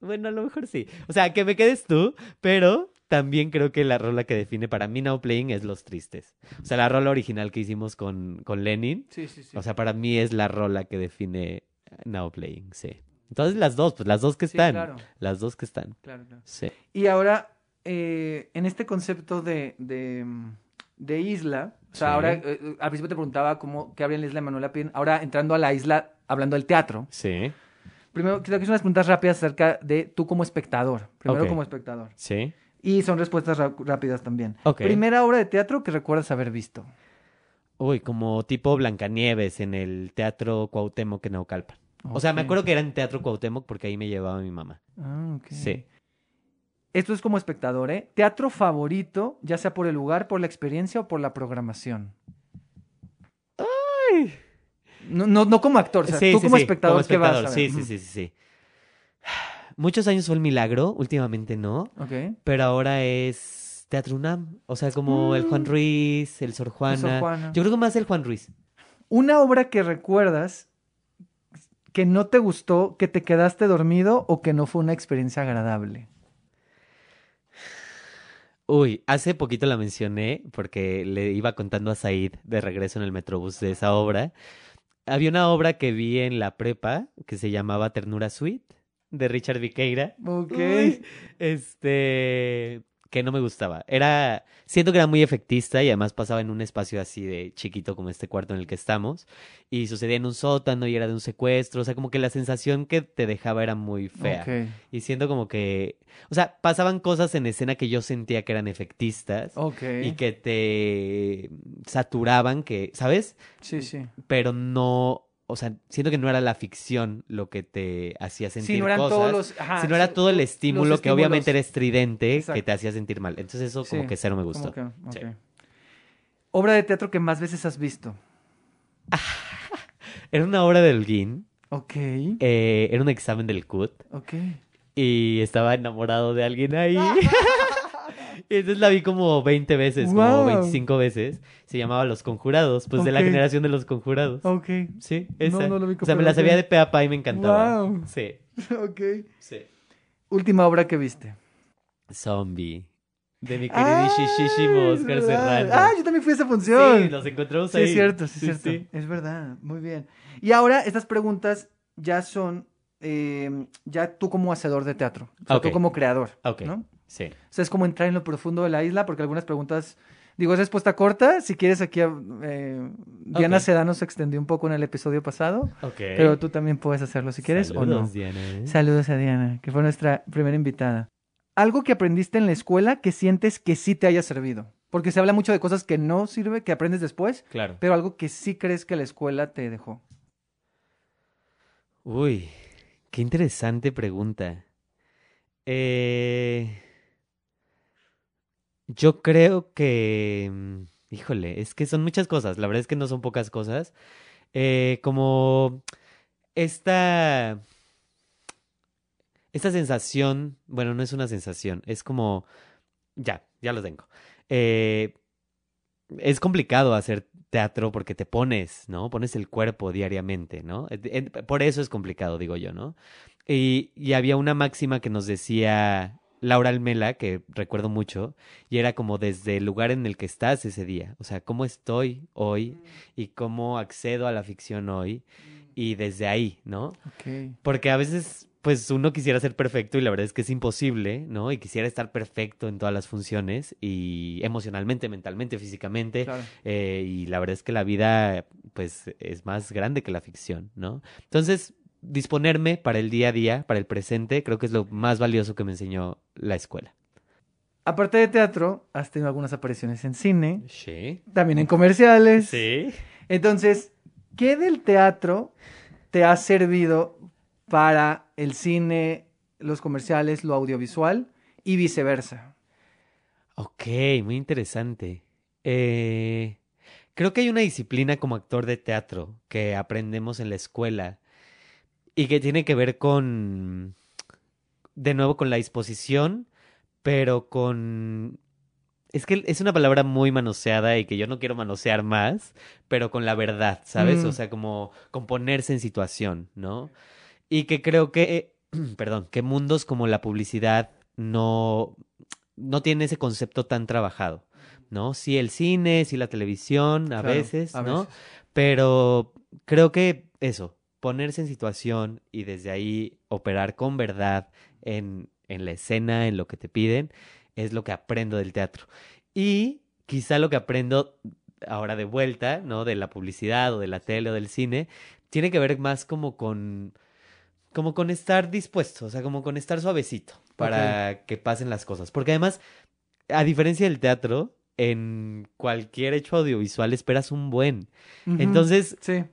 Bueno, a lo mejor sí. O sea, que me quedes tú, pero también creo que la rola que define para mí Now Playing es Los Tristes. O sea, la rola original que hicimos con, con Lenin, Sí, sí, sí. o sea, para mí es la rola que define Now Playing, sí. Entonces las dos, pues las dos que Sí, están. claro. Las dos que están. Claro, claro. Sí. Y ahora, eh, en este concepto de, de, de isla, o sea, Sí. ahora, eh, eh, al principio te preguntaba cómo, qué habría en la isla de Manuela Pin, ahora entrando a la isla, hablando del teatro. Sí. Primero, quiero que unas preguntas rápidas acerca de tú como espectador. Primero como espectador. Sí. Y son respuestas rápidas también. Ok. Primera obra de teatro que recuerdas haber visto. Uy, como tipo Blancanieves en el Teatro Cuauhtémoc en Naucalpan. O sea, me acuerdo que era en Teatro Cuauhtémoc porque ahí me llevaba mi mamá. Ah, ok. Sí. Esto es como espectador, ¿eh? Teatro favorito, ya sea por el lugar, por la experiencia o por la programación. No, no, no como actor, o sea, Sí, tú sí, como sí, espectador, ¿qué vas a espectador, ver? Sí, sí, sí, sí. Muchos años fue el milagro, últimamente no, Ok. pero ahora es Teatro UNAM. O sea, como el Juan Mm. Ruiz, el Sor Juana. Sor Juana. Yo creo que más el Juan Ruiz. Una obra que recuerdas que no te gustó, que te quedaste dormido o que no fue una experiencia agradable. Uy, hace poquito la mencioné porque le iba contando a Said de regreso en el Metrobús de esa obra. Había una obra que vi en la prepa que se llamaba Ternura Sweet de Richard Viqueira. Ok. Uy, este, que no me gustaba. Era, siento que era muy efectista y además pasaba en un espacio así de chiquito como este cuarto en el que estamos y sucedía en un sótano y era de un secuestro, o sea, como que la sensación que te dejaba era muy fea. Y siento como que, o sea, pasaban cosas en escena que yo sentía que eran efectistas Ok. y que te saturaban, que, ¿sabes? Sí, sí. Pero no, o sea, siento que no era la ficción lo que te hacía sentir Sí, no eran cosas, todos los. ajá, sino era sí, todo el estímulo que obviamente era estridente que te hacía sentir mal. Entonces eso como que cero me gustó. que- ok. Sí. Obra de teatro que más veces has visto. Era una obra del Holguín, Ok. eh, era un examen del CUT Ok. y estaba enamorado de alguien ahí. Entonces la vi como 20 veces, como Guau. 25 veces. Se llamaba Los Conjurados, pues de la generación de los Conjurados. Ok. Sí, esa. no lo vi o sea, me la sabía de pe a pa y me encantaba. Guau. Sí, ok. sí. Última obra que viste. Zombie. De mi Ah, queridísimo es Oscar. Serrano. Ah, yo también fui a esa función. Sí, los encontramos Sí, ahí. es cierto, sí, es cierto. sí. Es verdad, muy bien. Y ahora estas preguntas ya son, eh, ya tú como hacedor de teatro, o sea, tú como creador, Ok. ¿no? Sí. O sea, es como entrar en lo profundo de la isla, porque algunas preguntas, digo, es respuesta corta, si quieres aquí, eh, Diana Ok. Sedano se extendió un poco en el episodio pasado, Ok. pero tú también puedes hacerlo si quieres o no. Saludos, Diana. Saludos a Diana, que fue nuestra primera invitada. Algo que aprendiste en la escuela que sientes que sí te haya servido. Porque se habla mucho de cosas que no sirve, que aprendes después, Claro. pero algo que sí crees que la escuela te dejó. Uy, qué interesante pregunta. Eh, yo creo que, mm, híjole, es que son muchas cosas. La verdad es que no son pocas cosas. Eh, como esta, esta sensación, bueno, no es una sensación, es como, ya, ya lo tengo. Eh, es complicado hacer teatro porque te pones, ¿no? Pones el cuerpo diariamente, ¿no? Eh, Por eso es complicado, digo yo, ¿no? Y había una máxima que nos decía Laura Almela, que recuerdo mucho, y era como desde el lugar en el que estás ese día, o sea, cómo estoy hoy y cómo accedo a la ficción hoy, y desde ahí, ¿no? Porque a veces, pues uno quisiera ser perfecto y la verdad es que es imposible, ¿no? Y quisiera estar perfecto en todas las funciones y emocionalmente, mentalmente, físicamente. Claro. eh, y la verdad es que la vida, pues, es más grande que la ficción, ¿no? Entonces, disponerme para el día a día, para el presente, creo que es lo más valioso que me enseñó la escuela. Aparte de teatro, has tenido algunas apariciones en cine, Sí. también en comerciales. Sí. Entonces, ¿qué del teatro te ha servido para el cine, los comerciales, lo audiovisual y viceversa? Ok, muy interesante. Eh, creo que hay una disciplina como actor de teatro que aprendemos en la escuela y que tiene que ver con, de nuevo, con la disposición, pero con... Es que es una palabra muy manoseada y que yo no quiero manosear más, pero con la verdad, ¿sabes? Mm. O sea, como con ponerse en situación, ¿no? Y que creo que, perdón, que mundos como la publicidad no, no tienen ese concepto tan trabajado, ¿no? Sí el cine, sí la televisión, a Claro, veces, a ¿no? veces. Pero creo que eso, ponerse en situación y desde ahí operar con verdad en, en la escena, en lo que te piden, es lo que aprendo del teatro. Y quizá lo que aprendo ahora de vuelta, ¿no? De la publicidad o de la tele o del cine, tiene que ver más como con, como con estar dispuesto, o sea, como con estar suavecito para que pasen las cosas. Porque además, a diferencia del teatro, en cualquier hecho audiovisual esperas un buen. Entonces, Sí.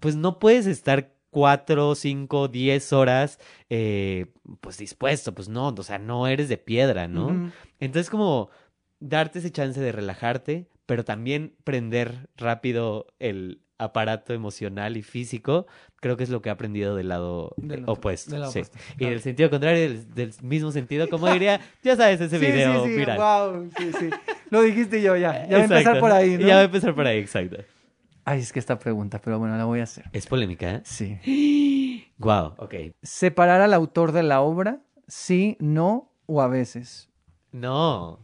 pues no puedes estar cuatro, cinco, diez horas, eh, pues dispuesto, pues no, o sea, no eres de piedra, ¿no? Entonces, como darte ese chance de relajarte, pero también prender rápido el aparato emocional y físico, creo que es lo que he aprendido del lado Del otro- opuesto. del lado sí. opuesto, Y del sentido contrario, del, del mismo sentido, como diría, ya sabes, ese Sí, video sí, viral. wow, sí, sí. Lo dijiste yo ya. Ya va a empezar por ahí, ¿no? Ya va a empezar por ahí, exacto. Ay, es que esta pregunta, pero bueno, la voy a hacer. Es polémica, ¿eh? Sí. Wow, ok. Separar al autor de la obra, sí, no o a veces. No.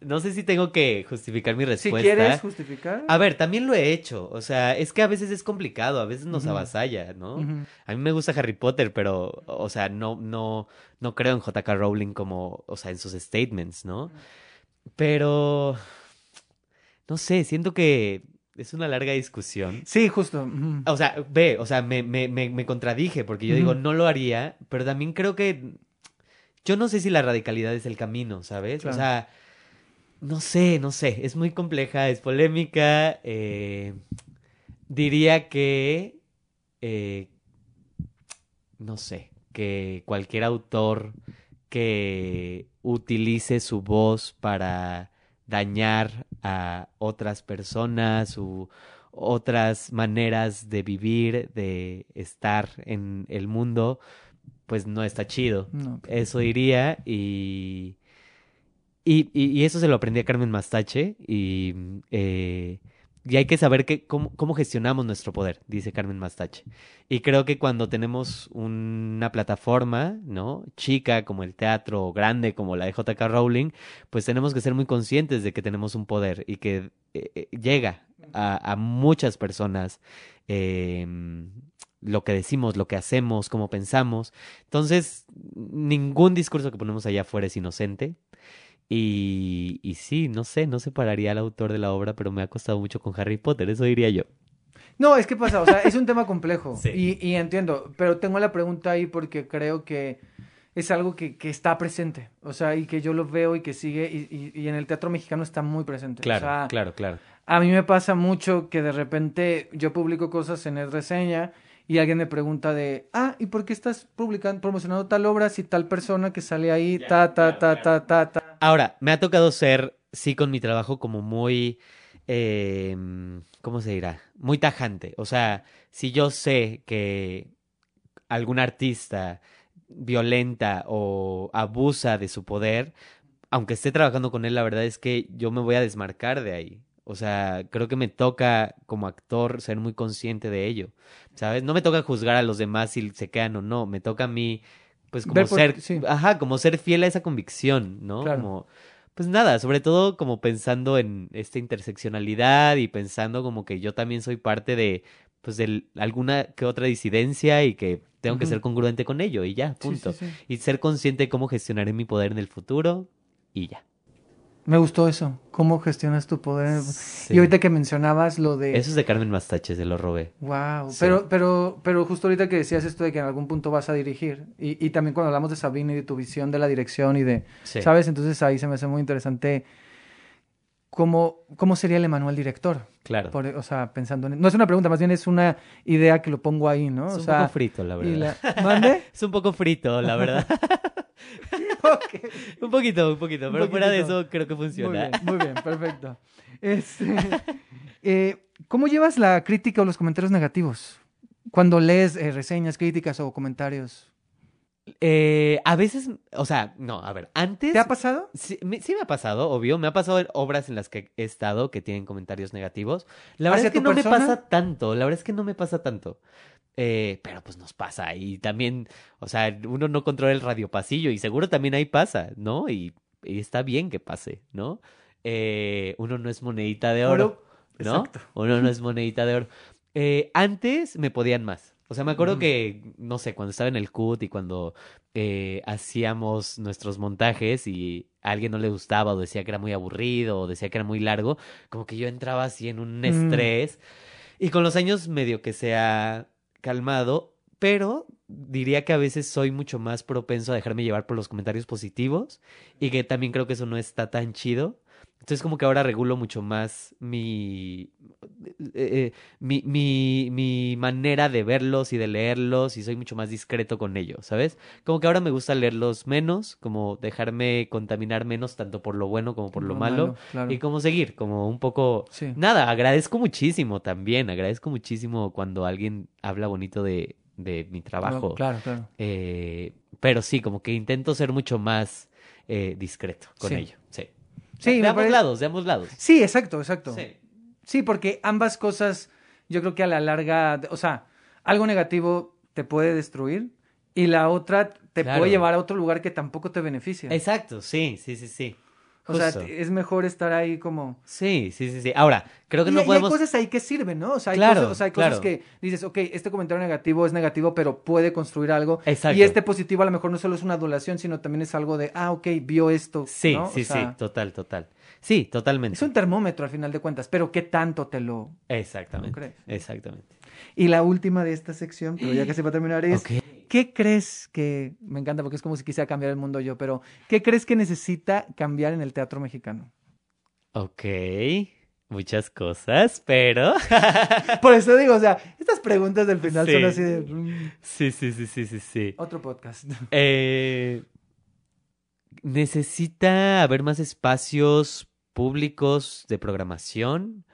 no sé si tengo que justificar mi Si respuesta. quieres justificar. A ver, también lo he hecho. O sea, es que a veces es complicado, a veces nos Ujú. avasalla, ¿no? A mí me gusta Harry Potter, pero, o sea, no, no, no creo en J.K. Rowling como, o sea, en sus statements, ¿no? Pero, no sé, siento que es una larga discusión. Sí, justo. O sea, ve, o sea, me, me, me, me contradije porque yo digo, no lo haría, pero también creo que yo no sé si la radicalidad es el camino, ¿sabes? O sea, no sé, no sé, es muy compleja, es polémica. eh, diría que, eh, no sé, que cualquier autor que utilice su voz para dañar a otras personas u otras maneras de vivir, de estar en el mundo, pues no está chido. No. Eso diría y, y, y- y eso se lo aprendí a Carmen Mastache y, eh, y hay que saber que, cómo, cómo gestionamos nuestro poder, dice Carmen Mastache. Y creo que cuando tenemos una plataforma, ¿no? Chica como el teatro o grande como la de J.K. Rowling, pues tenemos que ser muy conscientes de que tenemos un poder y que eh, eh, llega a, muchas personas eh, lo que decimos, lo que hacemos, cómo pensamos. Entonces, ningún discurso que ponemos allá afuera es inocente. Y, y sí, no sé, no separaría al autor de la obra, pero me ha costado mucho con Harry Potter, eso diría yo. No, es que pasa, o sea, es un tema complejo. Sí. Y, y entiendo, pero tengo la pregunta ahí porque creo que es algo que, que está presente. O sea, y que yo lo veo y que sigue, y, y- y en el teatro mexicano está muy presente. O Claro, sea, claro, claro. A mí me pasa mucho que de repente yo publico cosas en el reseña y alguien me pregunta de, ah, ¿y por qué estás publicando, promocionando tal obra si tal persona que sale ahí, ta, ta, ta, ta, ta, ta? Ahora, me ha tocado ser, sí, con mi trabajo como muy, eh, ¿cómo se dirá? Muy tajante. O sea, si yo sé que algún artista violenta o abusa de su poder, aunque esté trabajando con él, la verdad es que yo me voy a desmarcar de ahí. O sea, creo que me toca como actor ser muy consciente de ello, ¿sabes? No me toca juzgar a los demás si se quedan o no, me toca a mí, pues como por- ser, sí. ajá, como ser fiel a esa convicción, ¿no? Claro. Como, pues nada, sobre todo como pensando en esta interseccionalidad y pensando como que yo también soy parte de, pues de alguna que otra disidencia y que tengo que ser congruente con ello y ya, punto. sí, sí. Y ser consciente de cómo gestionaré mi poder en el futuro y ya. Me gustó eso, cómo gestionas tu poder. Sí. Y ahorita que mencionabas lo de... Eso es de Carmen Mastache, se lo robé. Wow, Sí. pero, pero, pero justo ahorita que decías esto de que en algún punto vas a dirigir, y, y también cuando hablamos de Sabine y de tu visión de la dirección y de, Sí. ¿sabes? Entonces ahí se me hace muy interesante cómo, cómo sería el Emanuel director. Claro. Por- o sea, pensando en... No es una pregunta, más bien es una idea que lo pongo ahí, ¿no? es o un sea, poco frito, la verdad. la- ¿Mande? Es un poco frito, la verdad. Ok. un poquito, un poquito. Un Pero fuera de eso, creo que Muy funciona. bien, muy bien, perfecto. Este, eh, ¿Cómo llevas la crítica o los comentarios negativos? Cuando lees eh, reseñas, críticas o comentarios. Eh, a veces, o sea, no, a ver, antes... ¿Te ha pasado? Sí me, sí me ha pasado, obvio. Me ha pasado en obras en las que he estado que tienen comentarios negativos. La verdad ¿Hacia es que no persona? me pasa tanto. La verdad es que no me pasa tanto. Eh, pero pues nos pasa. Y también, o sea, uno no controla el radiopasillo y seguro también ahí pasa, ¿no? Y, y está bien que pase, ¿no? Eh, uno no es monedita de oro, ¿no? Exacto. Uno no es monedita de oro. Eh, antes me podían más. O sea, me acuerdo Ujú. que, no sé, cuando estaba en el CUT y cuando hacíamos nuestros montajes y a alguien no le gustaba o decía que era muy aburrido o decía que era muy largo, como que yo entraba así en un Mm. estrés. Y con los años medio que se ha calmado, pero diría que a veces soy mucho más propenso a dejarme llevar por los comentarios positivos y que también creo que eso no está tan chido. Entonces como que ahora regulo mucho más mi, eh, eh, mi, mi, mi manera de verlos y de leerlos y soy mucho más discreto con ellos, ¿sabes? Como que ahora me gusta leerlos menos, como dejarme contaminar menos tanto por lo bueno como por lo, malo, claro. y como seguir, como un poco... Sí. Nada, agradezco muchísimo también, agradezco muchísimo cuando alguien habla bonito de, de mi trabajo. Claro, claro. Eh, pero sí, como que intento ser mucho más eh, discreto con Sí. ello. Sí. Sí, de ambos parece- lados, de ambos lados. Sí, exacto, exacto. Sí. Sí, porque ambas cosas, yo creo que a la larga, o sea, algo negativo te puede destruir y la otra te Claro. puede llevar a otro lugar que tampoco te beneficia. Exacto, sí, sí, sí, sí. O sea, Justo. es mejor estar ahí como... Sí, sí, sí, sí. Ahora, creo que Y, no y podemos... hay cosas ahí que sirven, ¿no? O sea, hay, Claro, cosas, o sea, hay cosas que dices, ok, este comentario negativo es negativo, pero puede construir algo. Exacto. Y este positivo a lo mejor no solo es una adulación, sino también es algo de, ah, ok, vio esto. Sí, ¿no? O sí, sea, sí, total, total. Sí, totalmente. Es un termómetro al final de cuentas, pero ¿qué tanto te lo...? Exactamente. Exactamente. Y la última de esta sección, pero ya casi va a terminar, es... ¿Qué crees que, me encanta porque es como si quisiera cambiar el mundo yo, pero ¿qué crees que necesita cambiar en el teatro mexicano? Ok. Muchas cosas, pero... Por eso digo, o sea, estas preguntas del final son Sí. así de... mm, sí, sí, sí, sí, sí, sí. Otro podcast. Eh, necesita haber más espacios públicos de programación.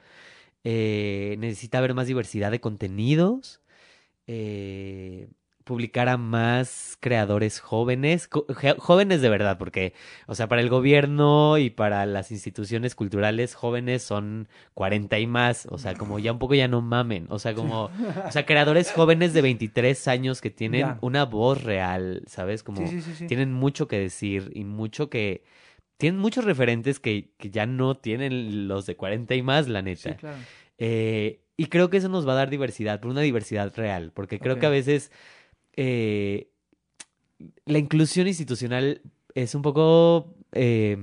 Eh, necesita haber más diversidad de contenidos. eh, publicar a más creadores jóvenes, jóvenes de verdad, porque, o sea, para el gobierno y para las instituciones culturales, jóvenes son 40 y más, o sea, como ya un poco ya no mamen, o sea, como, o sea, creadores jóvenes de 23 años que tienen Ya. una voz real, ¿sabes? Como Sí, sí, sí, sí. tienen mucho que decir y mucho que... Tienen muchos referentes que, que ya no tienen los de 40 y más, la Sí, neta. claro. Eh, y creo que eso nos va a dar diversidad, pero una diversidad real, porque creo que a veces eh, la inclusión institucional es un poco eh,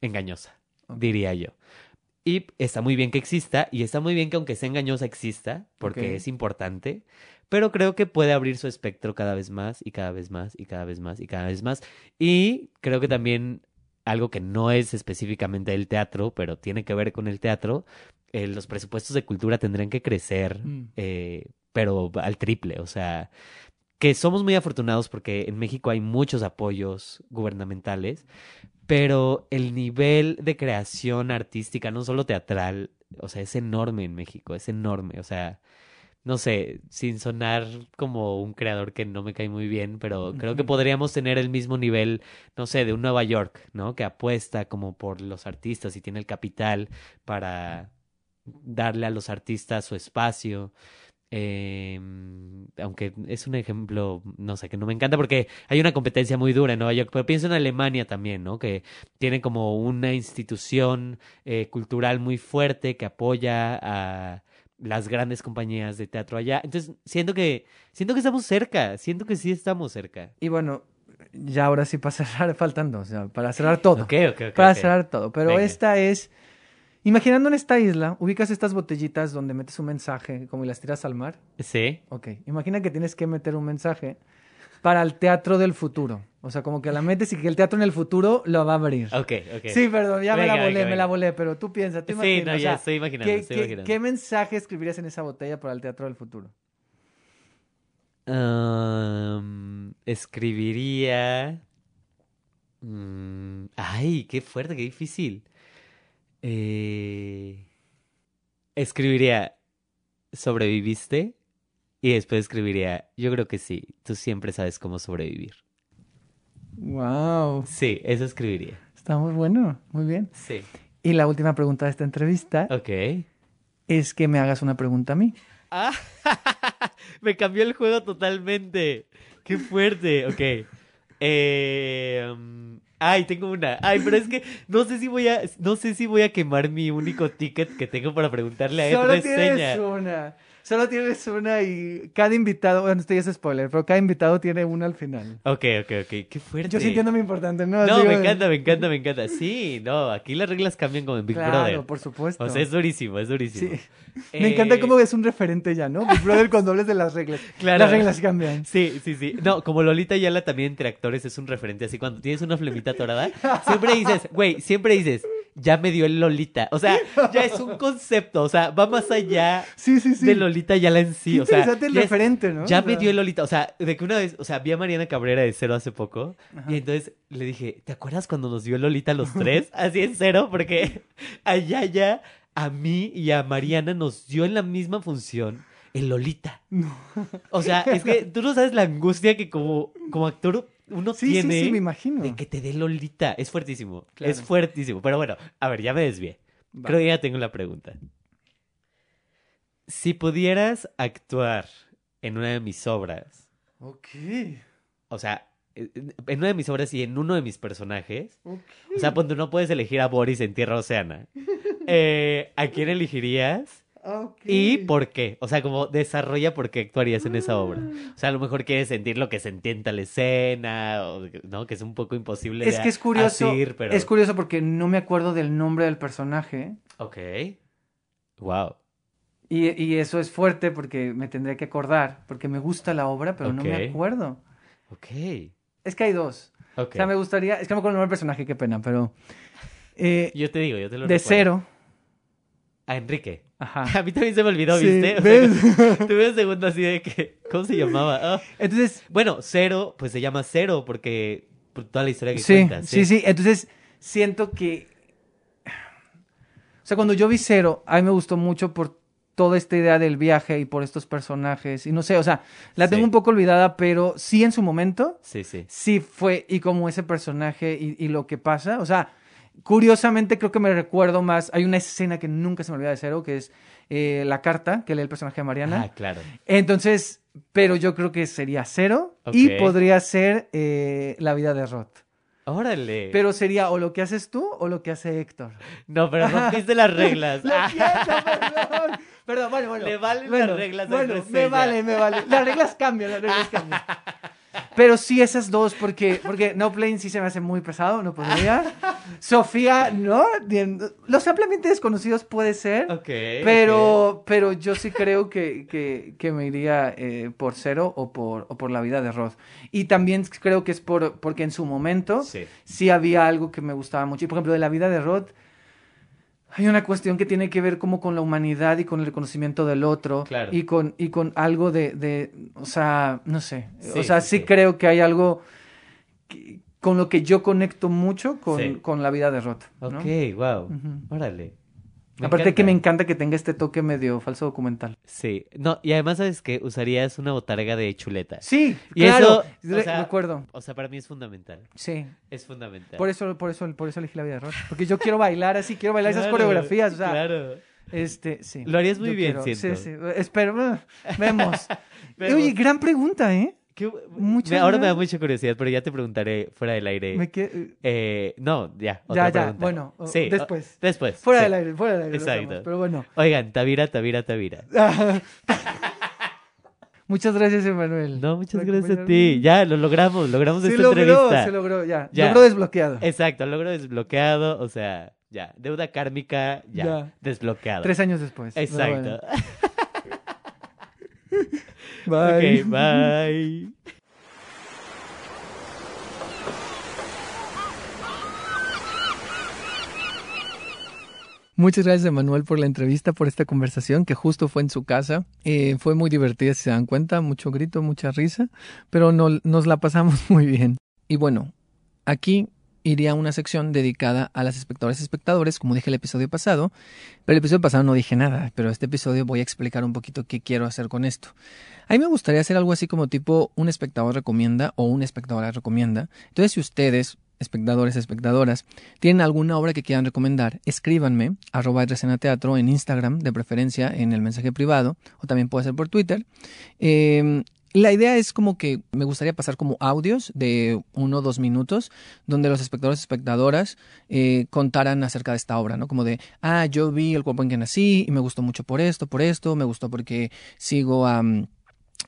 engañosa, diría yo. Y está muy bien que exista, y está muy bien que aunque sea engañosa exista, porque es importante, pero creo que puede abrir su espectro cada vez más y cada vez más y cada vez más y cada vez más. Y creo que también algo que no es específicamente el teatro, pero tiene que ver con el teatro, eh, los presupuestos de cultura tendrán que crecer, Mm. eh, pero al triple, o sea, que somos muy afortunados porque en México hay muchos apoyos gubernamentales, pero el nivel de creación artística, no solo teatral, o sea, es enorme en México, es enorme, o sea, no sé, sin sonar como un creador que no me cae muy bien, pero creo que podríamos tener el mismo nivel, no sé, de un Nueva York, ¿no? Que apuesta como por los artistas y tiene el capital para darle a los artistas su espacio. Eh, aunque es un ejemplo, no sé, que no me encanta porque hay una competencia muy dura en Nueva York, pero pienso en Alemania también, ¿no? Que tiene como una institución eh, cultural muy fuerte que apoya a las grandes compañías de teatro allá. Entonces, siento que, siento que estamos cerca, siento que sí estamos cerca. Y bueno, ya ahora sí para cerrar, faltando, o sea, para cerrar todo. Ok, ok, ok. para cerrar todo. Pero Venga. esta es. Imaginando en esta isla, ubicas estas botellitas donde metes un mensaje como y las tiras al mar. Sí. Ok, imagina que tienes que meter un mensaje para el teatro del futuro. O sea, como que la metes y que el teatro en el futuro lo va a abrir. Ok, ok. Sí, perdón, ya me la volé, venga, me la volé, pero tú piensas, tú Sí, imaginas, no, o ya sea, estoy imaginando, ¿qué, estoy qué- imaginando. qué mensaje escribirías en esa botella para el teatro del futuro? Escribiría. Mm, ay, qué fuerte, qué difícil. Eh, escribiría ¿Sobreviviste? Y después escribiría Yo creo que sí, tú siempre sabes cómo sobrevivir. Wow, Sí, eso escribiría. está muy bueno, muy bien. Sí. Y la última pregunta de esta entrevista Ok. es que me hagas una pregunta a mí. Ah, me cambió el juego totalmente. Qué fuerte. Ok. Eh, um, ay, tengo una. Ay, pero es que no sé si voy a, no sé si voy a quemar mi único ticket que tengo para preguntarle a Solo tienes una. Solo tienes una y cada invitado, bueno, esto ya es spoiler, pero cada invitado tiene una al final. Ok, ok, ok. Qué fuerte. Yo sintiéndome importante, ¿no? No, me de- encanta, me encanta, me encanta. Sí, no, aquí las reglas cambian como en Big Claro, Brother. por supuesto. O sea, es durísimo, es durísimo. Sí. Me encanta Eh, cómo es un referente ya, ¿no? Big Brother cuando hables de las reglas. Claro. Las reglas cambian. Sí, sí, sí. No, como Lolita Yala también entre actores es un referente. Así cuando tienes una flemita torada, siempre dices, güey, siempre dices, ya me dio el Lolita. O sea, ya es un concepto. O sea, va más allá Sí, sí, sí. de Lolita Yala en sí. Qué O sea, interesante el ya, es- referente, ¿no? ya O me sea, dio el Lolita. O sea, de que una vez, o sea, vi a Mariana Cabrera de cero hace poco. Ajá. Y entonces le dije, ¿te acuerdas cuando nos dio el Lolita a los tres? Así en cero, porque allá ya a mí y a Mariana nos dio en la misma función el Lolita. O sea, es que tú no sabes la angustia que como, como actor uno Sí, sí, tiene sí, me imagino. de que te dé Lolita. Es fuertísimo. Claro. Es fuertísimo. Pero bueno, a ver, ya me desvié. Va. Creo que ya tengo la pregunta. Si pudieras actuar en una de mis obras, Ok. o sea, en una de mis obras y en uno de mis personajes. O sea, cuando no puedes elegir a Boris en Tierra Oceana. Eh, ¿A quién elegirías? ¿Y por qué? O sea, como desarrolla por qué actuarías en esa obra. O sea, a lo mejor quieres sentir lo que sentí en tal escena, o, ¿no? Que es un poco imposible Es de que es curioso. asir, pero... Es curioso porque no me acuerdo del nombre del personaje. Ok. Wow. Y, y eso es fuerte porque me tendré que acordar. Porque me gusta la obra, pero no me acuerdo. Ok. Es que hay dos. Ok. O sea, me gustaría. Es que no me acuerdo el nombre del personaje, qué pena, pero. eh, Yo te digo, yo te lo de recuerdo. cero. A Enrique. Ajá. A mí también se me olvidó, Sí, ¿viste? O sea, tuve un segundo así de que... ¿Cómo se llamaba? Ah. Entonces, Bueno, Cero, pues se llama Cero porque por toda la historia que sí, cuentas. sí, sí. Entonces, siento que. O sea, cuando yo vi cero, a mí me gustó mucho por toda esta idea del viaje y por estos personajes. Y no sé, o sea, la tengo un poco olvidada, pero sí en su momento. Sí, sí. sí fue y como ese personaje y, y lo que pasa, o sea, curiosamente creo que me recuerdo más, hay una escena que nunca se me olvida de cero, que es eh, la carta que lee el personaje de Mariana. Ah, claro. Entonces, pero yo creo que sería cero y podría ser eh, la vida de Roth. Órale. Pero sería o lo que haces tú o lo que hace Héctor. No, pero rompiste las reglas. Lo Ah, siento, perdón. Perdón, bueno, bueno. Le valen las Bueno, reglas a Bueno, me vale, me vale. Las reglas cambian, las reglas cambian. Pero sí esas dos, porque, porque No Plane sí se me hace muy pesado, no podría. Sofía, no. Los ampliamente desconocidos puede ser. ok. Pero, pero yo sí creo que, que, que me iría eh, por cero o por, o por la vida de Roth. Y también creo que es por, porque en su momento sí había algo que me gustaba mucho. Y por ejemplo, de la vida de Roth, hay una cuestión que tiene que ver como con la humanidad y con el reconocimiento del otro. Claro. Y con, y con algo de, de, o sea, no sé. Sí, o sea, sí, creo que hay algo que- con lo que yo conecto mucho con, Sí. con la vida de Roth. ¿no? Ok, wow. Órale. Me Aparte que me encanta. encanta que tenga este toque medio falso documental. Sí. No, y además, ¿sabes que Usarías una botarga de chuletas. Sí, Y claro. eso, o sea, recuerdo. O sea, para mí es fundamental. Sí. Es fundamental. Por eso, por eso, por eso elegí la vida de Roth. Porque yo quiero bailar así, quiero bailar esas coreografías. O sea, Claro. este, sí. Lo harías muy Yo bien, quiero- siento. Sí, sí. Espero. uh, Vemos. Vemos. Oye, gran pregunta, ¿eh? Qué- Muchas me- ahora me da mucha curiosidad, pero ya te preguntaré fuera del aire. Me Eh, no, ya. Otra Ya, ya, pregunta. bueno, Sí, o- después. después. Fuera sí. del aire, fuera del aire. Exacto. Pero bueno. Oigan, Tavira, Tavira, Tavira. Muchas gracias, Emanuel. No, muchas gracias a ti. Ya, lo logramos, logramos Se esta logró, entrevista. se logró, ya. Ya. Logro desbloqueado. Exacto, logro desbloqueado, o sea, ya. Deuda kármica, ya. Ya. Desbloqueado. Tres años después. Exacto. bueno. Bye. ok, bye. Muchas gracias, Emanuel, por la entrevista, por esta conversación que justo fue en su casa. Eh, fue muy divertida, si se dan cuenta, mucho grito, mucha risa, pero no, nos la pasamos muy bien. Y bueno, aquí iría una sección dedicada a las espectadoras y espectadores, como dije el episodio pasado, pero el episodio pasado no dije nada, pero este episodio voy a explicar un poquito qué quiero hacer con esto. A mí me gustaría hacer algo así como tipo un espectador recomienda o una espectadora recomienda. Entonces, si ustedes, espectadores, espectadoras, tienen alguna obra que quieran recomendar, escríbanme, arroba Resena teatro en Instagram, de preferencia en el mensaje privado, o también puede ser por Twitter. Eh, la idea es como que me gustaría pasar como audios de uno o dos minutos donde los espectadores y espectadoras eh, contaran acerca de esta obra, ¿no? Como de, ah, yo vi el cuerpo en que nací y me gustó mucho por esto, por esto, me gustó porque sigo a...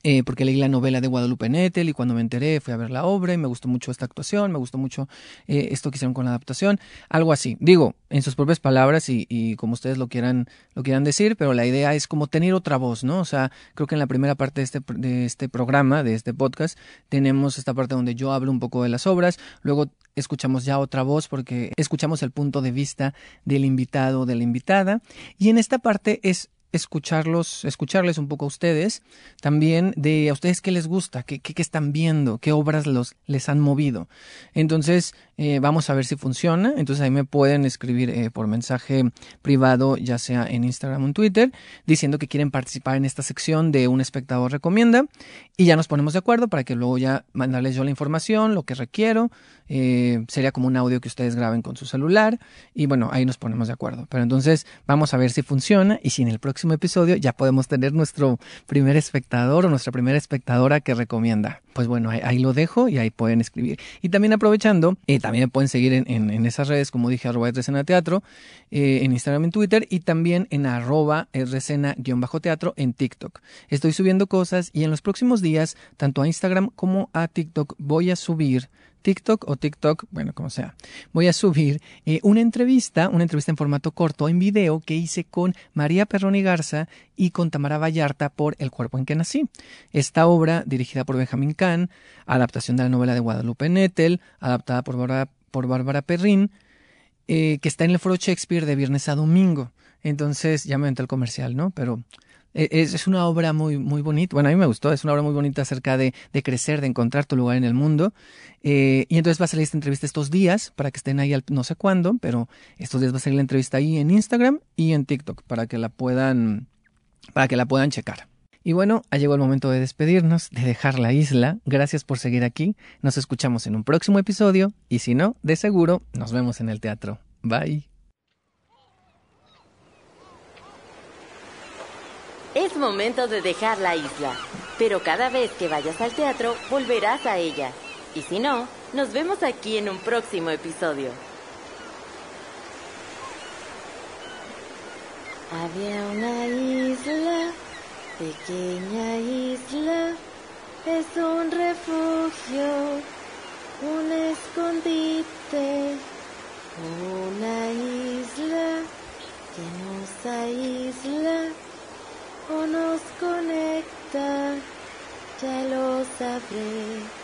eh, porque leí la novela de Guadalupe Nettel y cuando me enteré fui a ver la obra y me gustó mucho esta actuación, me gustó mucho eh, esto que hicieron con la adaptación, algo así. Digo, en sus propias palabras y, como ustedes lo quieran, lo quieran decir, pero la idea es como tener otra voz, ¿no? O sea, creo que en la primera parte de este, de este programa, de este podcast, tenemos esta parte donde yo hablo un poco de las obras, luego escuchamos ya otra voz porque escuchamos el punto de vista del invitado o de la invitada y en esta parte es escucharlos, escucharles un poco a ustedes, también de a ustedes qué les gusta, qué, qué, qué están viendo, qué obras los, les han movido. Entonces, eh, vamos a ver si funciona. Entonces ahí me pueden escribir eh, por mensaje privado, ya sea en Instagram o en Twitter, diciendo que quieren participar en esta sección de un espectador recomienda y ya nos ponemos de acuerdo para que luego ya mandarles yo la información, lo que requiero. Eh, sería como un audio que ustedes graben con su celular y bueno, ahí nos ponemos de acuerdo. Pero entonces vamos a ver si funciona y si en el próximo episodio ya podemos tener nuestro primer espectador o nuestra primera espectadora que recomienda. Pues bueno, ahí, lo dejo y ahí pueden escribir. Y también aprovechando, eh, también me pueden seguir en, esas redes, como dije, arroba resena teatro, eh, en Instagram, en Twitter y también en arroba resena-teatro en TikTok. Estoy subiendo cosas y en los próximos días, tanto a Instagram como a TikTok, voy a subir TikTok o TikTok, bueno, como sea. Voy a subir eh, una entrevista, una entrevista en formato corto, en video, que hice con María Perroni Garza y con Tamara Vallarta por El cuerpo en que nací. Esta obra, dirigida por Benjamín Kahn, adaptación de la novela de Guadalupe Nettel, adaptada por Bárbara, por Bárbara Perrín, eh, que está en el Foro Shakespeare de viernes a domingo. Entonces, ya me entré el comercial, ¿no? Pero e, es, una obra muy, muy bonita. Bueno, a mí me gustó. Es una obra muy bonita acerca de, de crecer, de encontrar tu lugar en el mundo. Eh, y entonces va a salir esta entrevista estos días para que estén ahí al, no sé cuándo, pero estos días va a salir la entrevista ahí en Instagram y en TikTok para que la puedan, para que la puedan checar. Y bueno, ha llegado el momento de despedirnos, de dejar la isla. Gracias por seguir aquí. Nos escuchamos en un próximo episodio y si no, de seguro, nos vemos en el teatro. Bye. Es momento de dejar la isla, pero cada vez que vayas al teatro volverás a ella. Y si no, nos vemos aquí en un próximo episodio. Había una isla, pequeña isla, es un refugio, un escondite, una isla que nos aísla o nos conecta, ya lo sabré.